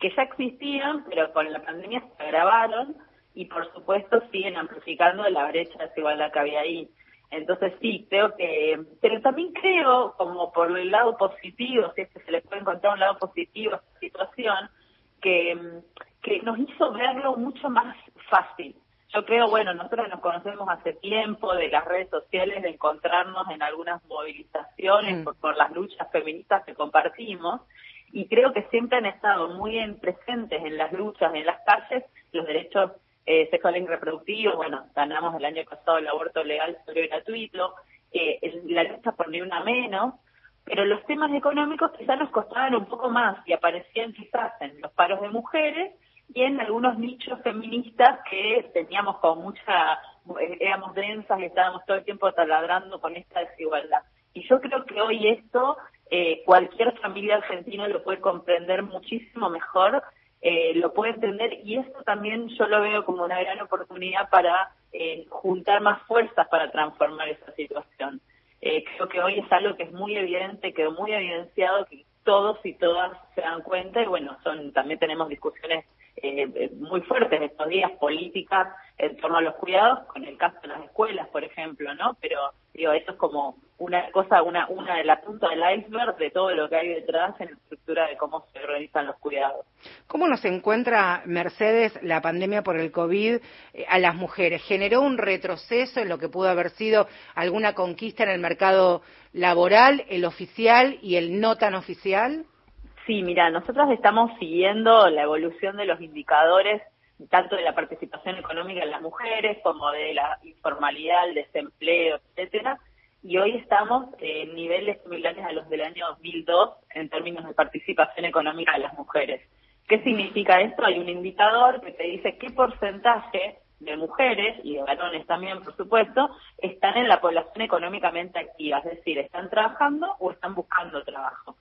que ya existían, pero con la pandemia se agravaron y por supuesto siguen amplificando la brecha de desigualdad que había ahí. Entonces sí, creo que, pero también creo, como por el lado positivo, si es que se le puede encontrar un lado positivo a esta situación, que, que nos hizo verlo mucho más fácil. Yo creo, bueno, nosotros nos conocemos hace tiempo de las redes sociales, de encontrarnos en algunas movilizaciones por, por las luchas feministas que compartimos, y creo que siempre han estado muy en- presentes en las luchas, en las calles, los derechos eh, sexuales y reproductivos, bueno, ganamos el año pasado el aborto legal, y gratuito, eh, la lucha por ni una menos, pero los temas económicos quizás nos costaban un poco más y aparecían quizás en los paros de mujeres y en algunos nichos feministas que teníamos con mucha, éramos densas y estábamos todo el tiempo taladrando con esta desigualdad. Y yo creo que hoy esto eh, cualquier familia argentina lo puede comprender muchísimo mejor, eh, lo puede entender y esto también yo lo veo como una gran oportunidad para eh, juntar más fuerzas para transformar esa situación. Eh, creo que hoy es algo que es muy evidente, quedó muy evidenciado, que todos y todas se dan cuenta y bueno, son también tenemos discusiones eh, eh, muy fuertes estos días, políticas en torno a los cuidados, con el caso de las escuelas, por ejemplo, ¿no? Pero digo, eso es como una cosa, una, una de la punta del iceberg de todo lo que hay detrás en la estructura de cómo se organizan los cuidados. ¿Cómo nos encuentra, Mercedes, la pandemia por el COVID eh, a las mujeres? ¿Generó un retroceso en lo que pudo haber sido alguna conquista en el mercado laboral, el oficial y el no tan oficial? Sí, mira, nosotros estamos siguiendo la evolución de los indicadores tanto de la participación económica en las mujeres como de la informalidad, el desempleo, etcétera, y hoy estamos en niveles similares a los del año 2002 en términos de participación económica de las mujeres. ¿Qué significa esto? Hay un indicador que te dice qué porcentaje de mujeres y de varones también, por supuesto, están en la población económicamente activa, es decir, están trabajando o están buscando trabajo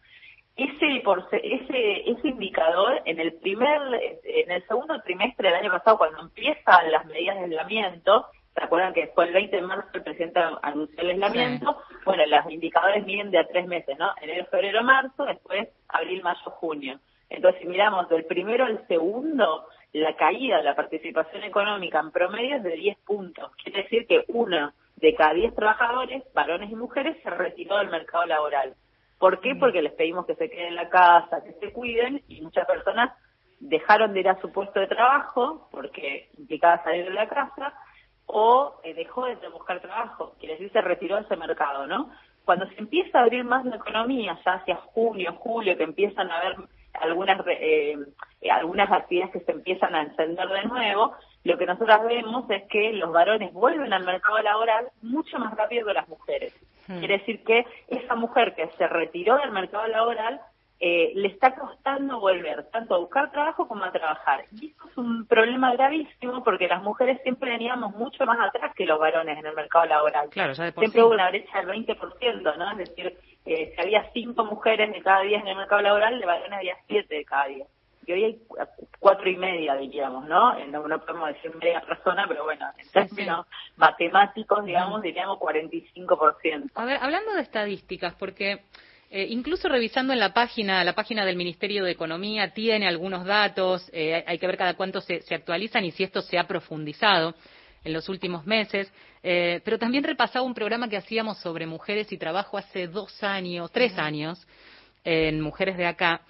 ese ese ese indicador en el primer en el segundo trimestre del año pasado cuando empiezan las medidas de aislamiento se acuerdan que fue el 20 de marzo el presidente anunció el aislamiento bueno los indicadores miden de a tres meses no enero febrero marzo después abril mayo junio. Entonces si miramos del primero al segundo la caída de la participación económica en promedio es de 10 puntos. Quiere decir que uno de cada 10 trabajadores varones y mujeres se retiró del mercado laboral. ¿Por qué? Porque les pedimos que se queden en la casa, que se cuiden y muchas personas dejaron de ir a su puesto de trabajo porque implicaba salir de la casa o eh, dejó de buscar trabajo, quiere decir se retiró de ese mercado, ¿no? Cuando se empieza a abrir más la economía, ya hacia junio, julio, que empiezan a haber algunas eh, algunas actividades que se empiezan a encender de nuevo, lo que nosotros vemos es que los varones vuelven al mercado laboral mucho más rápido que las mujeres. Quiere decir que esa mujer que se retiró del mercado laboral eh, le está costando volver tanto a buscar trabajo como a trabajar. Y esto es un problema gravísimo porque las mujeres siempre veníamos mucho más atrás que los varones en el mercado laboral. Claro, Siempre sí. hubo una brecha del 20%, ¿no? Es decir, eh, si había cinco mujeres de cada diez en el mercado laboral, de varones había siete de cada diez. Y hoy hay cu- cuatro y media, diríamos, ¿no? Eh, No, no podemos decir media persona, pero bueno, en términos matemáticos, digamos, diríamos 45%. A ver, hablando de estadísticas, porque eh, incluso revisando en la página, la página del Ministerio de Economía tiene algunos datos, eh, hay, que ver cada cuánto se, se actualizan y si esto se ha profundizado en los últimos meses, eh, pero también repasaba un programa que hacíamos sobre mujeres y trabajo hace dos años, tres años, en Mujeres de Acá.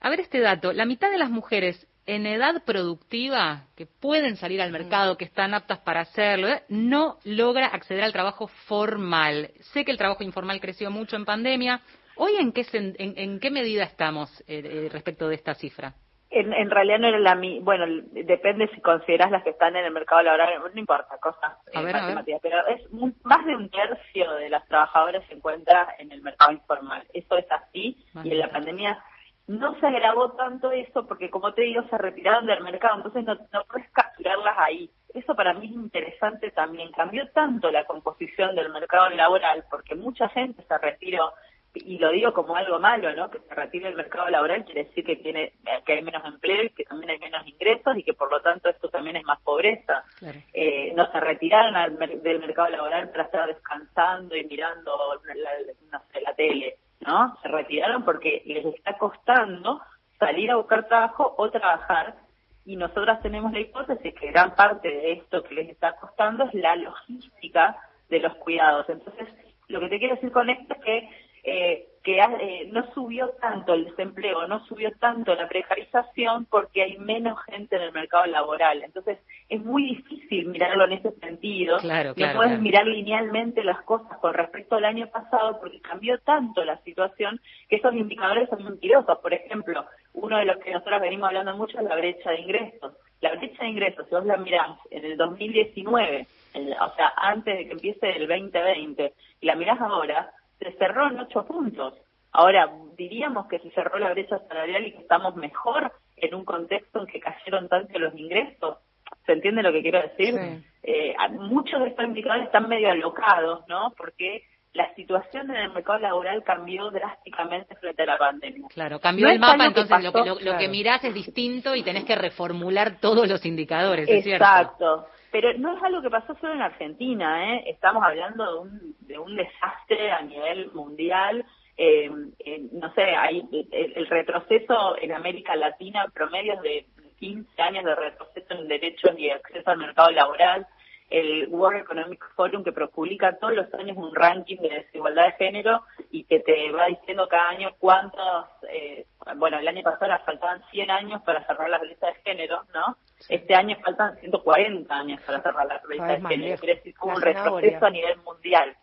A ver este dato, la mitad de las mujeres en edad productiva que pueden salir al mercado, que están aptas para hacerlo, no logra acceder al trabajo formal. Sé que el trabajo informal creció mucho en pandemia. ¿Hoy en qué, en, en qué medida estamos eh, eh, respecto de esta cifra? En, en realidad no era la mi bueno, depende si consideras las que están en el mercado laboral, no importa, cosas eh, matemáticas, pero es muy- más de un tercio de las trabajadoras se encuentra en el mercado informal. Eso es así y en la pandemia no se agravó tanto eso porque como te digo se retiraron del mercado, entonces no, no puedes capturarlas ahí. Eso para mí es interesante también. Cambió tanto la composición del mercado laboral porque mucha gente se retiró y lo digo como algo malo, ¿no? Que se retire el mercado laboral quiere decir que tiene que hay menos empleo y que también hay menos ingresos y que por lo tanto esto también es más pobreza. Eh, no se retiraron al del mercado laboral para estar descansando y mirando la, no sé, la tele, ¿no? Se retiraron porque les está costando salir a buscar trabajo o trabajar y nosotras tenemos la hipótesis que gran parte de esto que les está costando es la logística de los cuidados. Entonces, lo que te quiero decir con esto es que eh, que eh, no subió tanto el desempleo, no subió tanto la precarización porque hay menos gente en el mercado laboral. Entonces, es muy difícil mirarlo en ese sentido. Claro, no claro, puedes claro. mirar linealmente las cosas con respecto al año pasado porque cambió tanto la situación que esos indicadores son mentirosos. Por ejemplo, uno de los que nosotros venimos hablando mucho es la brecha de ingresos. La brecha de ingresos, si vos la mirás en el 2019, en- o sea, antes de que empiece el 2020, y la mirás ahora, se cerró en ocho puntos. Ahora, diríamos que se cerró la brecha salarial y que estamos mejor en un contexto en que cayeron tanto los ingresos. ¿Se entiende lo que quiero decir? Eh, muchos de estos indicadores están medio alocados, ¿no? Porque la situación en el mercado laboral cambió drásticamente frente a la pandemia. Claro, cambió No el mapa, que entonces lo, que, pasó- lo, lo que mirás es distinto y tenés que reformular todos los indicadores, ¿es cierto? Pero no es algo que pasó solo en Argentina, ¿eh? Estamos hablando de un, de un desastre a nivel mundial. Eh, eh, no sé, hay el, el retroceso en América Latina, promedios de 15 años de retroceso en derechos y acceso al mercado laboral. El World Economic Forum que publica todos los años un ranking de desigualdad de género y que te va diciendo cada año cuántos, eh, bueno, el año pasado faltaban 100 años para cerrar la brecha de género, ¿no? Este año faltan 140 años para cerrar la brecha de género. Quiere decir que hubo La un retroceso a nivel mundial.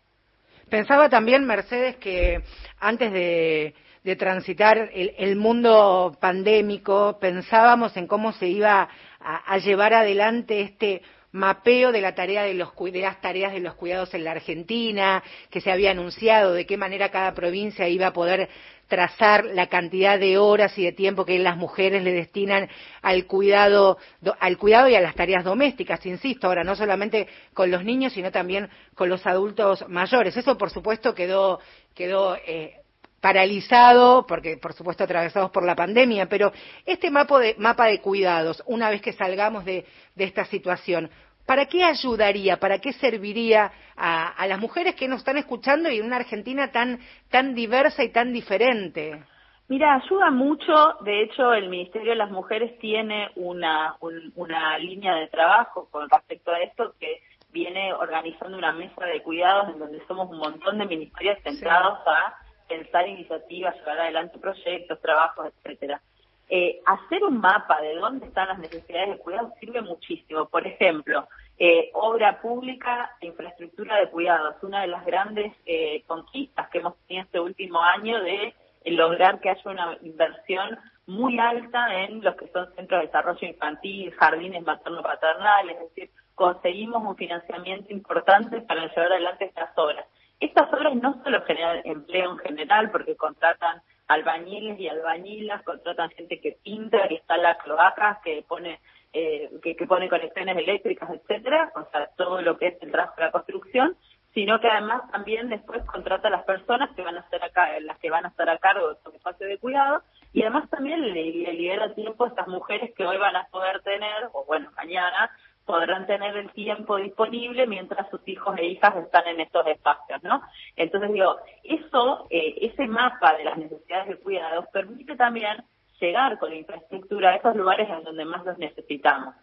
Pensaba también, Mercedes, que antes de, de transitar el, el mundo pandémico, pensábamos en cómo se iba a, a llevar adelante este mapeo de la tarea de los de las tareas de los cuidados en la Argentina, que se había anunciado, de qué manera cada provincia iba a poder trazar la cantidad de horas y de tiempo que las mujeres le destinan al cuidado, do- al cuidado y a las tareas domésticas, insisto, ahora no solamente con los niños, sino también con los adultos mayores. Eso, por supuesto, quedó, quedó eh, paralizado, porque por supuesto atravesados por la pandemia, pero este mapa de, mapa de cuidados, una vez que salgamos de, de esta situación, ¿para qué ayudaría, para qué serviría a, a las mujeres que nos están escuchando y en una Argentina tan, tan diversa y tan diferente? Mira, ayuda mucho. De hecho, el Ministerio de las Mujeres tiene una, un- una línea de trabajo con respecto a esto que viene organizando una mesa de cuidados en donde somos un montón de ministerios centrados a pensar iniciativas, llevar adelante proyectos, trabajos, etcétera. Eh, hacer un mapa de dónde están las necesidades de cuidado sirve muchísimo. Por ejemplo, eh, obra pública e infraestructura de cuidados. Una de las grandes eh, conquistas que hemos tenido este último año de eh, lograr que haya una inversión muy alta en los que son centros de desarrollo infantil, jardines materno-paternales, es decir, conseguimos un financiamiento importante para llevar adelante estas obras. Estas obras no solo generan empleo en general, porque contratan albañiles y albañilas, contratan gente que pinta, que instala cloacas, que pone eh, que, que pone conexiones eléctricas, etcétera, o sea, todo lo que es el trabajo de la construcción, sino que además también después contrata a las personas que van a estar acá, las que van a estar a cargo de estos espacios de cuidado, y además también le libera tiempo a estas mujeres que hoy van a poder tener, o bueno, mañana, podrán tener el tiempo disponible mientras sus hijos e hijas están en estos espacios, ¿no? Entonces digo, eso, eh, ese mapa de las necesidades de cuidados permite también llegar con la infraestructura a esos lugares en donde más los necesitamos.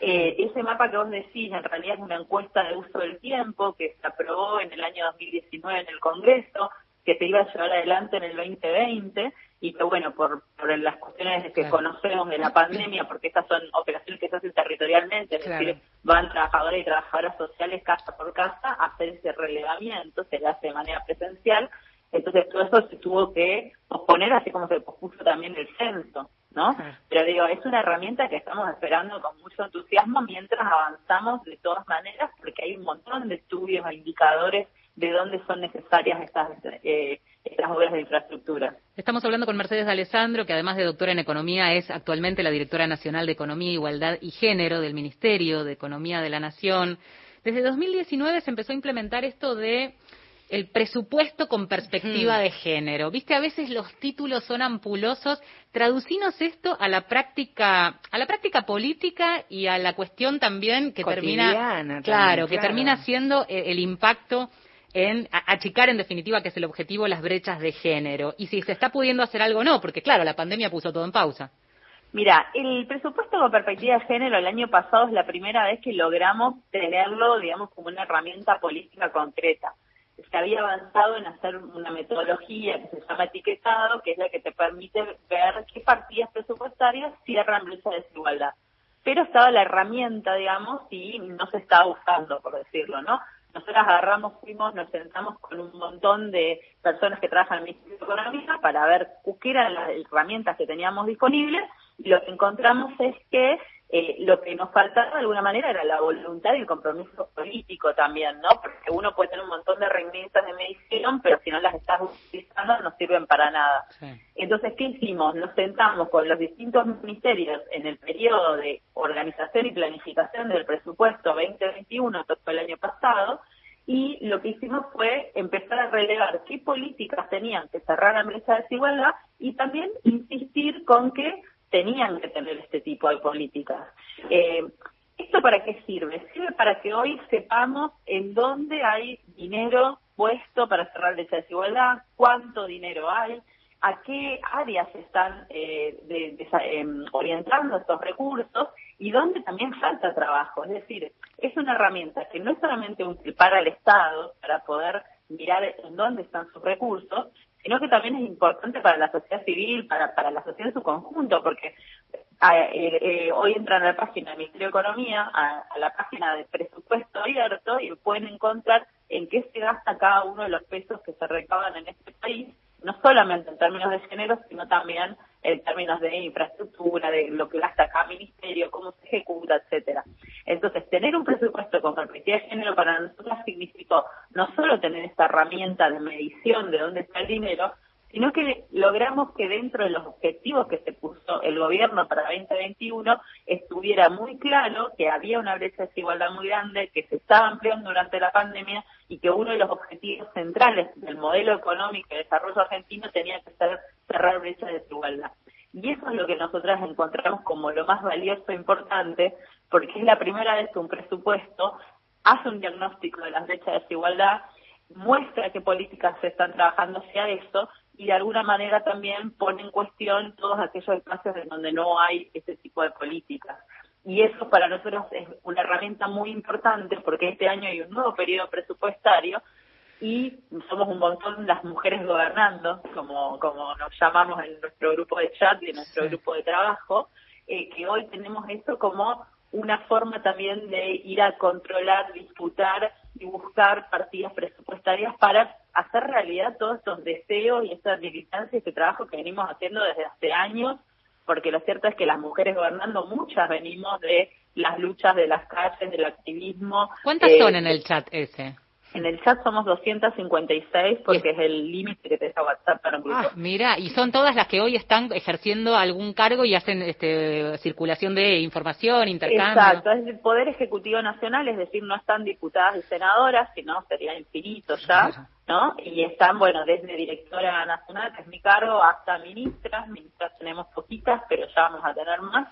Eh, ese mapa que vos decís en realidad es una encuesta de uso del tiempo que se aprobó en el año 2019 en el Congreso, que se iba a llevar adelante en el 2020 y que bueno, por, por las cuestiones que conocemos de la pandemia, porque estas son operaciones que se hacen territorialmente, es Claro. decir, van trabajadores y trabajadoras sociales casa por casa a hacer ese relevamiento, se le hace de manera presencial, entonces todo eso se tuvo que posponer, así como se pospuso también el censo, ¿no? Pero digo, es una herramienta que estamos esperando con mucho entusiasmo mientras avanzamos de todas maneras, porque hay un montón de estudios e indicadores de dónde son necesarias estas, eh, estas obras de infraestructura. Estamos hablando con Mercedes Alessandro, que además de doctora en Economía es actualmente la directora nacional de Economía, Igualdad y Género del Ministerio de Economía de la Nación. Desde 2019 se empezó a implementar esto de el presupuesto con perspectiva Mm. de género. Viste, a veces los títulos son ampulosos. Traducinos esto a la práctica, a la práctica política y a la cuestión también que termina, Cotidiana claro, también, que claro. termina siendo eh, el impacto en achicar en definitiva que es el objetivo las brechas de género y si se está pudiendo hacer algo o no porque claro la pandemia puso todo en pausa Mira, el presupuesto con perspectiva de género el año pasado es la primera vez que logramos tenerlo, digamos, como una herramienta política concreta. Se había avanzado en hacer una metodología que se llama etiquetado, que es la que te permite ver qué partidas presupuestarias cierran brecha de desigualdad. Pero estaba la herramienta, digamos, y no se estaba usando, por decirlo, ¿no? Nosotras agarramos, fuimos, nos sentamos con un montón de personas que trabajan en el Ministerio de Economía para ver qué eran las herramientas que teníamos disponibles y lo que encontramos es que eh, lo que nos faltaba de alguna manera era la voluntad y el compromiso político también, ¿no? Porque uno puede tener un montón de herramientas de medición, pero si no las estás utilizando no sirven para nada. Entonces, ¿qué hicimos? Nos sentamos con los distintos ministerios en el periodo de organización y planificación del presupuesto 2021, esto fue el año pasado, y lo que hicimos fue empezar a relevar qué políticas tenían que cerrar la brecha de desigualdad y también insistir con que tenían que tener este tipo de políticas. Eh, ¿Esto para qué sirve? Sirve para que hoy sepamos en dónde hay dinero puesto para cerrar de desigualdad, cuánto dinero hay, a qué áreas están eh, em, orientando estos recursos y dónde también falta trabajo. Es decir, es una herramienta que no es solamente útil para el Estado, para poder mirar en dónde están sus recursos, sino que también es importante para la sociedad civil, para, para la sociedad en su conjunto, porque eh, eh, hoy entran a la página del Ministerio de Economía, a, a la página de presupuesto abierto y pueden encontrar en qué se gasta cada uno de los pesos que se recaban en este país, no solamente en términos de género, sino también en términos de infraestructura, de lo que gasta cada ministerio, cómo se ejecuta, etcétera. Entonces, tener un presupuesto con perspectiva de género para nosotros significó no solo tener esta herramienta de medición de dónde está el dinero, sino que logramos que dentro de los objetivos que se puso el gobierno para 2021 estuviera muy claro que había una brecha de desigualdad muy grande, que se estaba ampliando durante la pandemia y que uno de los objetivos centrales del modelo económico y de desarrollo argentino tenía que ser cerrar brecha de desigualdad. Y eso es lo que nosotras encontramos como lo más valioso e importante, porque es la primera vez que un presupuesto hace un diagnóstico de las brechas de desigualdad, muestra qué políticas se están trabajando hacia eso y de alguna manera también pone en cuestión todos aquellos espacios en donde no hay ese tipo de políticas. Y eso para nosotros es una herramienta muy importante porque este año hay un nuevo periodo presupuestario y somos un montón las mujeres gobernando, como, como nos llamamos en nuestro grupo de chat y en nuestro grupo de trabajo, eh, que hoy tenemos esto como una forma también de ir a controlar, disputar y buscar partidas presupuestarias para hacer realidad todos estos deseos y esta militancia y este trabajo que venimos haciendo desde hace años, porque lo cierto es que las mujeres gobernando, muchas venimos de las luchas de las calles, del activismo. ¿cuántas eh, son en el chat ese? En el chat somos 256 porque es el límite que te deja WhatsApp para un grupo. Ah, mira, y son todas las que hoy están ejerciendo algún cargo y hacen este, circulación de información, intercambio. Exacto, es el Poder Ejecutivo Nacional, es decir, no están diputadas y senadoras, sino sería infinito ya, ¿no? Y están, bueno, desde directora nacional, que es mi cargo, hasta ministras, ministras tenemos poquitas, pero ya vamos a tener más.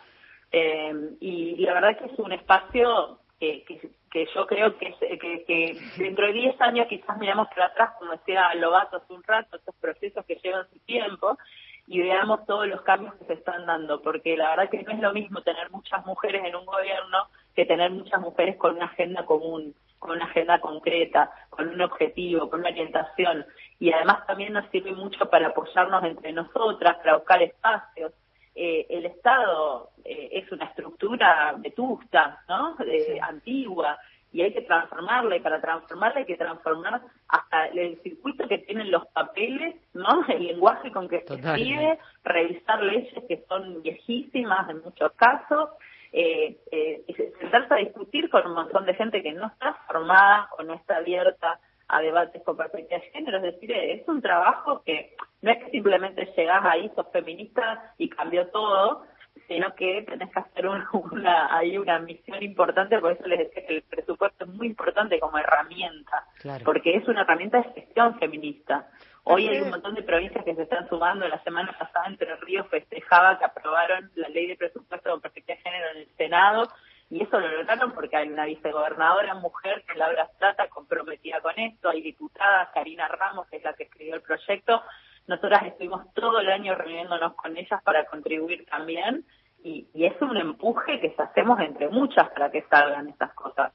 Eh, y la verdad que es un espacio que, que, que yo creo que, que, que dentro de 10 años quizás miramos para atrás, como decía Lobato hace un rato, estos procesos que llevan su tiempo, y veamos todos los cambios que se están dando, porque la verdad que no es lo mismo tener muchas mujeres en un gobierno que tener muchas mujeres con una agenda común, con una agenda concreta, con un objetivo, con una orientación. Y además también nos sirve mucho para apoyarnos entre nosotras, para buscar espacios. Eh, el Estado eh, es una estructura vetusta, ¿no? Eh, Antigua, y hay que transformarla, y para transformarla hay que transformar hasta el circuito que tienen los papeles, ¿no? El lenguaje con que se escribe, revisar leyes que son viejísimas en muchos casos, eh, eh, sentarse a discutir con un montón de gente que no está formada o no está abierta a debates con perspectiva de género, es decir, es un trabajo que no es que simplemente llegás ahí, sos feminista y cambió todo, sino que tenés que hacer un- una, hay una misión importante, por eso les decía que el presupuesto es muy importante como herramienta, Claro. porque es una herramienta de gestión feminista. Hoy hay un montón de provincias que se están sumando. La semana pasada Entre Ríos festejaba que aprobaron la ley de presupuesto con perspectiva de género en el Senado y eso lo lograron porque hay una vicegobernadora mujer que Laura Plata comprometida con esto, hay diputadas, Karina Ramos, que es la que escribió el proyecto. Nosotras estuvimos todo el año reuniéndonos con ellas para contribuir también y, y es un empuje que hacemos entre muchas para que salgan estas cosas.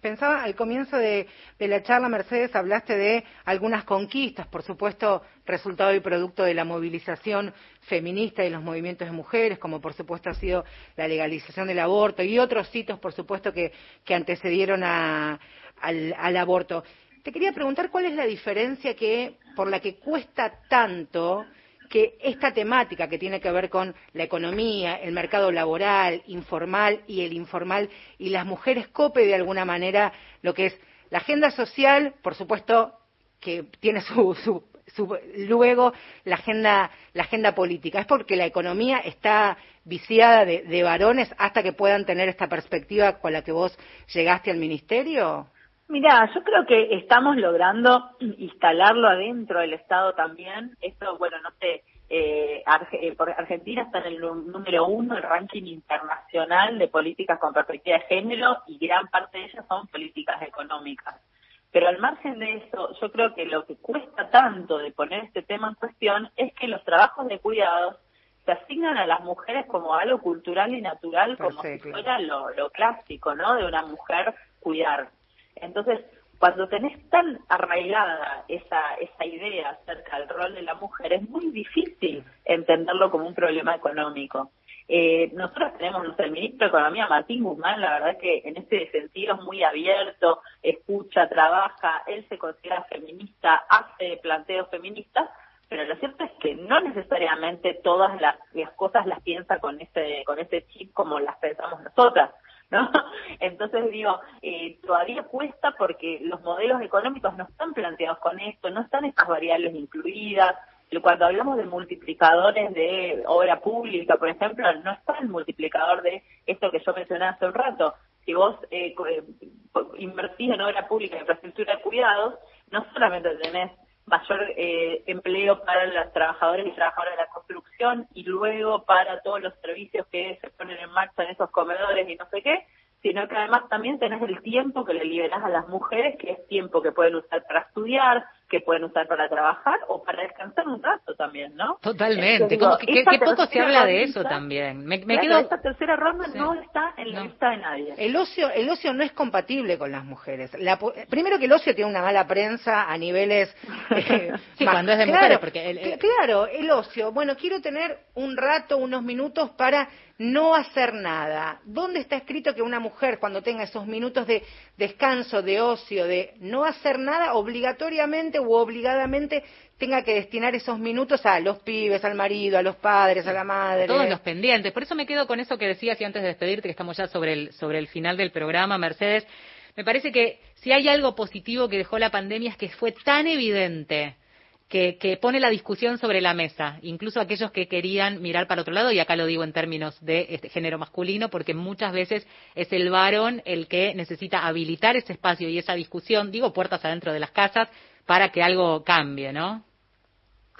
Pensaba al comienzo de, la charla, Mercedes, hablaste de algunas conquistas, por supuesto, resultado y producto de la movilización feminista y los movimientos de mujeres, como por supuesto ha sido la legalización del aborto y otros hitos, por supuesto, que, que antecedieron a- al, al aborto. Te quería preguntar cuál es la diferencia que, por la que cuesta tanto que esta temática que tiene que ver con la economía, el mercado laboral, informal y el informal, y las mujeres cope de alguna manera lo que es la agenda social, por supuesto que tiene su, su, luego la agenda, la agenda política. Es porque la economía está viciada de, de varones hasta que puedan tener esta perspectiva con la que vos llegaste al ministerio. Mira, yo creo que estamos logrando instalarlo adentro del Estado también. Esto, bueno, no sé, eh, Arge- eh, Argentina está en el número uno el ranking internacional de políticas con perspectiva de género y gran parte de ellas son políticas económicas. Pero al margen de eso, yo creo que lo que cuesta tanto de poner este tema en cuestión es que los trabajos de cuidados se asignan a las mujeres como algo cultural y natural, como Perfecto. si fuera lo, lo clásico, ¿no? De una mujer cuidar. Entonces, cuando tenés tan arraigada esa, esa idea acerca del rol de la mujer, es muy difícil entenderlo como un problema económico. Eh, nosotros tenemos, sé, el ministro de Economía, Martín Guzmán, la verdad que en este sentido es muy abierto, escucha, trabaja, él se considera feminista, hace planteos feministas, pero lo cierto es que no necesariamente todas las, las cosas las piensa con ese, con ese chip como las pensamos nosotras. ¿no? Entonces digo, eh, todavía cuesta porque los modelos económicos no están planteados con esto, no están estas variables incluidas. Cuando hablamos de multiplicadores de obra pública, por ejemplo, no está el multiplicador de esto que yo mencioné hace un rato. Si vos eh, eh, invertís en obra pública, infraestructura de cuidados, no solamente tenés mayor eh, empleo para los trabajadores y trabajadoras de la construcción y luego para todos los servicios que se ponen en marcha en esos comedores y no sé qué, sino que además también tenés el tiempo que le liberás a las mujeres, que es tiempo que pueden usar para estudiar, que pueden usar para trabajar o para descansar un rato también, ¿no? Totalmente. Entonces, Como digo, que, que- esta que poco se habla de eso también. Me, me Claro, quedo... esta tercera ronda Sí. no está en la No. lista de nadie. El ocio, el ocio no es compatible con las mujeres. La primero que el ocio tiene una mala prensa a niveles eh, Sí, más- cuando es de claro, mujeres, porque el- cl- claro, el ocio. Bueno, quiero tener un rato, unos minutos para no hacer nada. ¿Dónde está escrito que una mujer cuando tenga esos minutos de descanso, de ocio, de no hacer nada, obligatoriamente u obligadamente tenga que destinar esos minutos a los pibes, al marido, a los padres, a la madre? todos los pendientes. Por eso me quedo con eso que decías y antes de despedirte, que estamos ya sobre el, sobre el final del programa, Mercedes. Me parece que si hay algo positivo que dejó la pandemia es que fue tan evidente que, que pone la discusión sobre la mesa, incluso aquellos que querían mirar para otro lado, y acá lo digo en términos de este género masculino, porque muchas veces es el varón el que necesita habilitar ese espacio y esa discusión, digo puertas adentro de las casas, para que algo cambie, ¿no?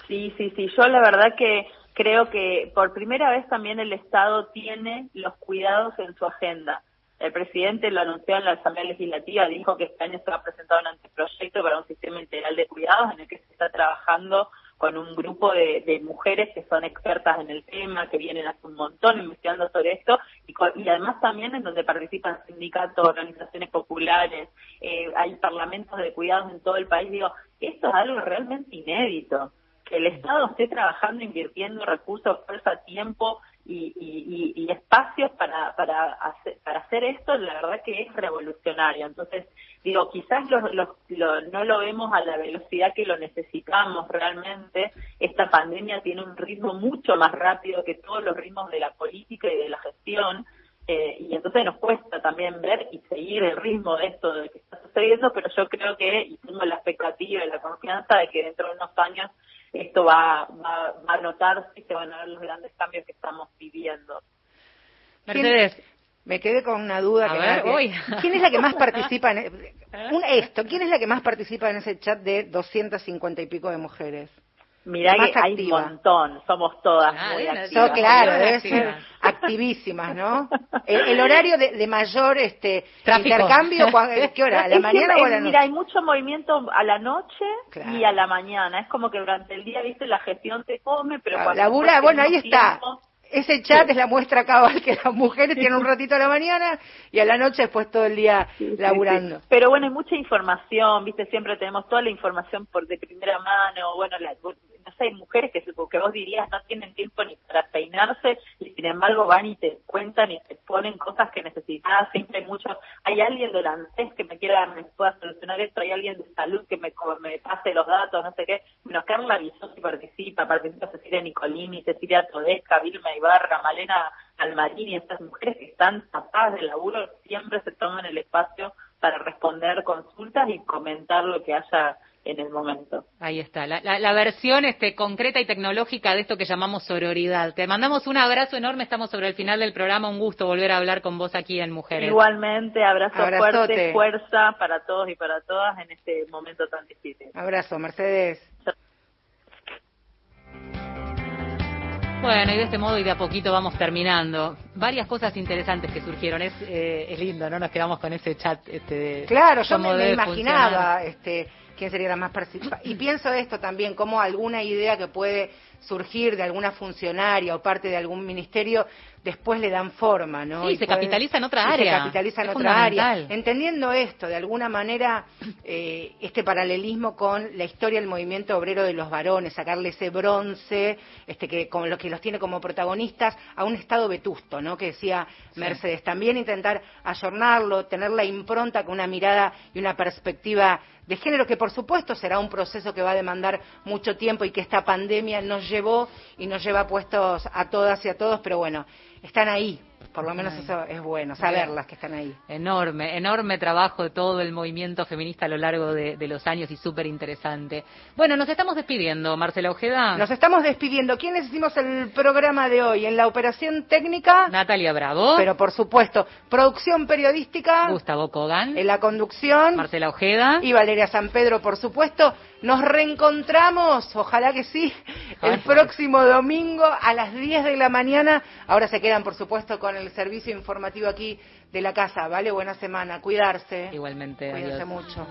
Sí, sí, sí. Yo la verdad que creo que por primera vez también el Estado tiene los cuidados en su agenda. El presidente lo anunció en la Asamblea Legislativa, dijo que este año se va a presentar un anteproyecto para un sistema integral de cuidados en el que se está trabajando con un grupo de, de mujeres que son expertas en el tema, que vienen hace un montón investigando sobre esto, y, con- y además también en donde participan sindicatos, organizaciones populares, eh, hay parlamentos de cuidados en todo el país. Digo, esto es algo realmente inédito que el Estado esté trabajando, invirtiendo recursos, fuerza, tiempo y, y- y- espacios para, para, hacer, para hacer esto, la verdad que es revolucionario. Entonces, digo, quizás los- los- lo- no lo vemos a la velocidad que lo necesitamos realmente. Esta pandemia tiene un ritmo mucho más rápido que todos los ritmos de la política y de la gestión. eh, y entonces nos cuesta también ver y seguir el ritmo de esto de que está sucediendo, pero yo creo que, y tengo la expectativa y la confianza de que dentro de unos años esto va, va, va a notarse y se van a ver los grandes cambios que estamos viviendo. Mercedes. Me quedé con una duda. A que ver. ¿Quién es la que más participa en e- un, esto? ¿Quién es la que más participa en ese chat de 250 y pico de mujeres? Mirá que hay un montón, somos todas Ah, muy activas. So, claro, debe ser activísimas, ¿no? El, el horario de, de mayor este Tráfico. intercambio, ¿cuá- ¿qué hora? ¿A la Es mañana siempre- o a la noche? Mira, hay mucho movimiento a la noche Claro. y a la mañana. Es como que durante el día, viste, la gestión te come, pero Ah, cuando labura, bueno, ahí está. tiempo- Ese chat es la muestra cabal que las mujeres tienen un ratito a la mañana y a la noche después todo el día Sí, sí, laburando. sí. Pero bueno, hay mucha información, viste, siempre tenemos toda la información por de primera mano, bueno, la, no sé, mujeres que, que vos dirías no tienen tiempo ni para peinarse y sin embargo van y te cuentan y te ponen cosas que necesitas, siempre mucho, hay alguien de la ANSES que me quiera, me pueda solucionar esto, hay alguien de salud que me, me pase los datos, no sé qué, bueno, Carla Bisotti participa, participa Cecilia Nicolini, Cecilia Todesca, Vilma Ibarra, Malena Almarini, estas mujeres que están tapadas de laburo siempre se toman el espacio para responder consultas y comentar lo que haya en el momento. Ahí está, la, la- la versión este, concreta y tecnológica de esto que llamamos sororidad. Te mandamos un abrazo enorme, estamos sobre el final del programa, un gusto volver a hablar con vos aquí en Mujeres. Igualmente, abrazo Abrazote. fuerte, fuerza para todos y para todas en este momento tan difícil. Abrazo, Mercedes. Bueno, y de este modo y de a poquito vamos terminando. Varias cosas interesantes que surgieron. Es, eh, es lindo, ¿no? Nos quedamos con ese chat. Este, Claro, yo me, imaginaba funcionar. este, quién sería la más. Y pienso esto también, como alguna idea que puede surgir de alguna funcionaria o parte de algún ministerio, después le dan forma, ¿no? Sí, Y se puede- capitaliza en otra área. Se capitaliza en Es otra área. Entendiendo esto, de alguna manera, eh, este paralelismo con la historia del movimiento obrero de los varones, sacarle ese bronce, este que con lo que los tiene como protagonistas, a un estado vetusto, ¿no? Que decía Mercedes. También intentar ayornarlo, tener la impronta con una mirada y una perspectiva de género, que por supuesto será un proceso que va a demandar mucho tiempo y que esta pandemia nos llevó y nos lleva puestos a todas y a todos, pero bueno, están ahí. Por lo menos eso es bueno, saberlas que están ahí. Enorme, enorme trabajo de todo el movimiento feminista a lo largo de, de los años y súper interesante. Bueno, nos estamos despidiendo, Marcela Ojeda. Nos estamos despidiendo. ¿Quiénes hicimos el programa de hoy? En la operación técnica, Natalia Bravo, pero por supuesto, producción periodística, Gustavo Kogan, en la conducción Marcela Ojeda. y Valeria San Pedro, por supuesto. Nos reencontramos, ojalá que sí, el próximo domingo a las 10 de la mañana. Ahora se quedan, por supuesto, con el servicio informativo aquí de la casa, ¿vale? Buena semana, cuidarse. Igualmente. Cuídense mucho.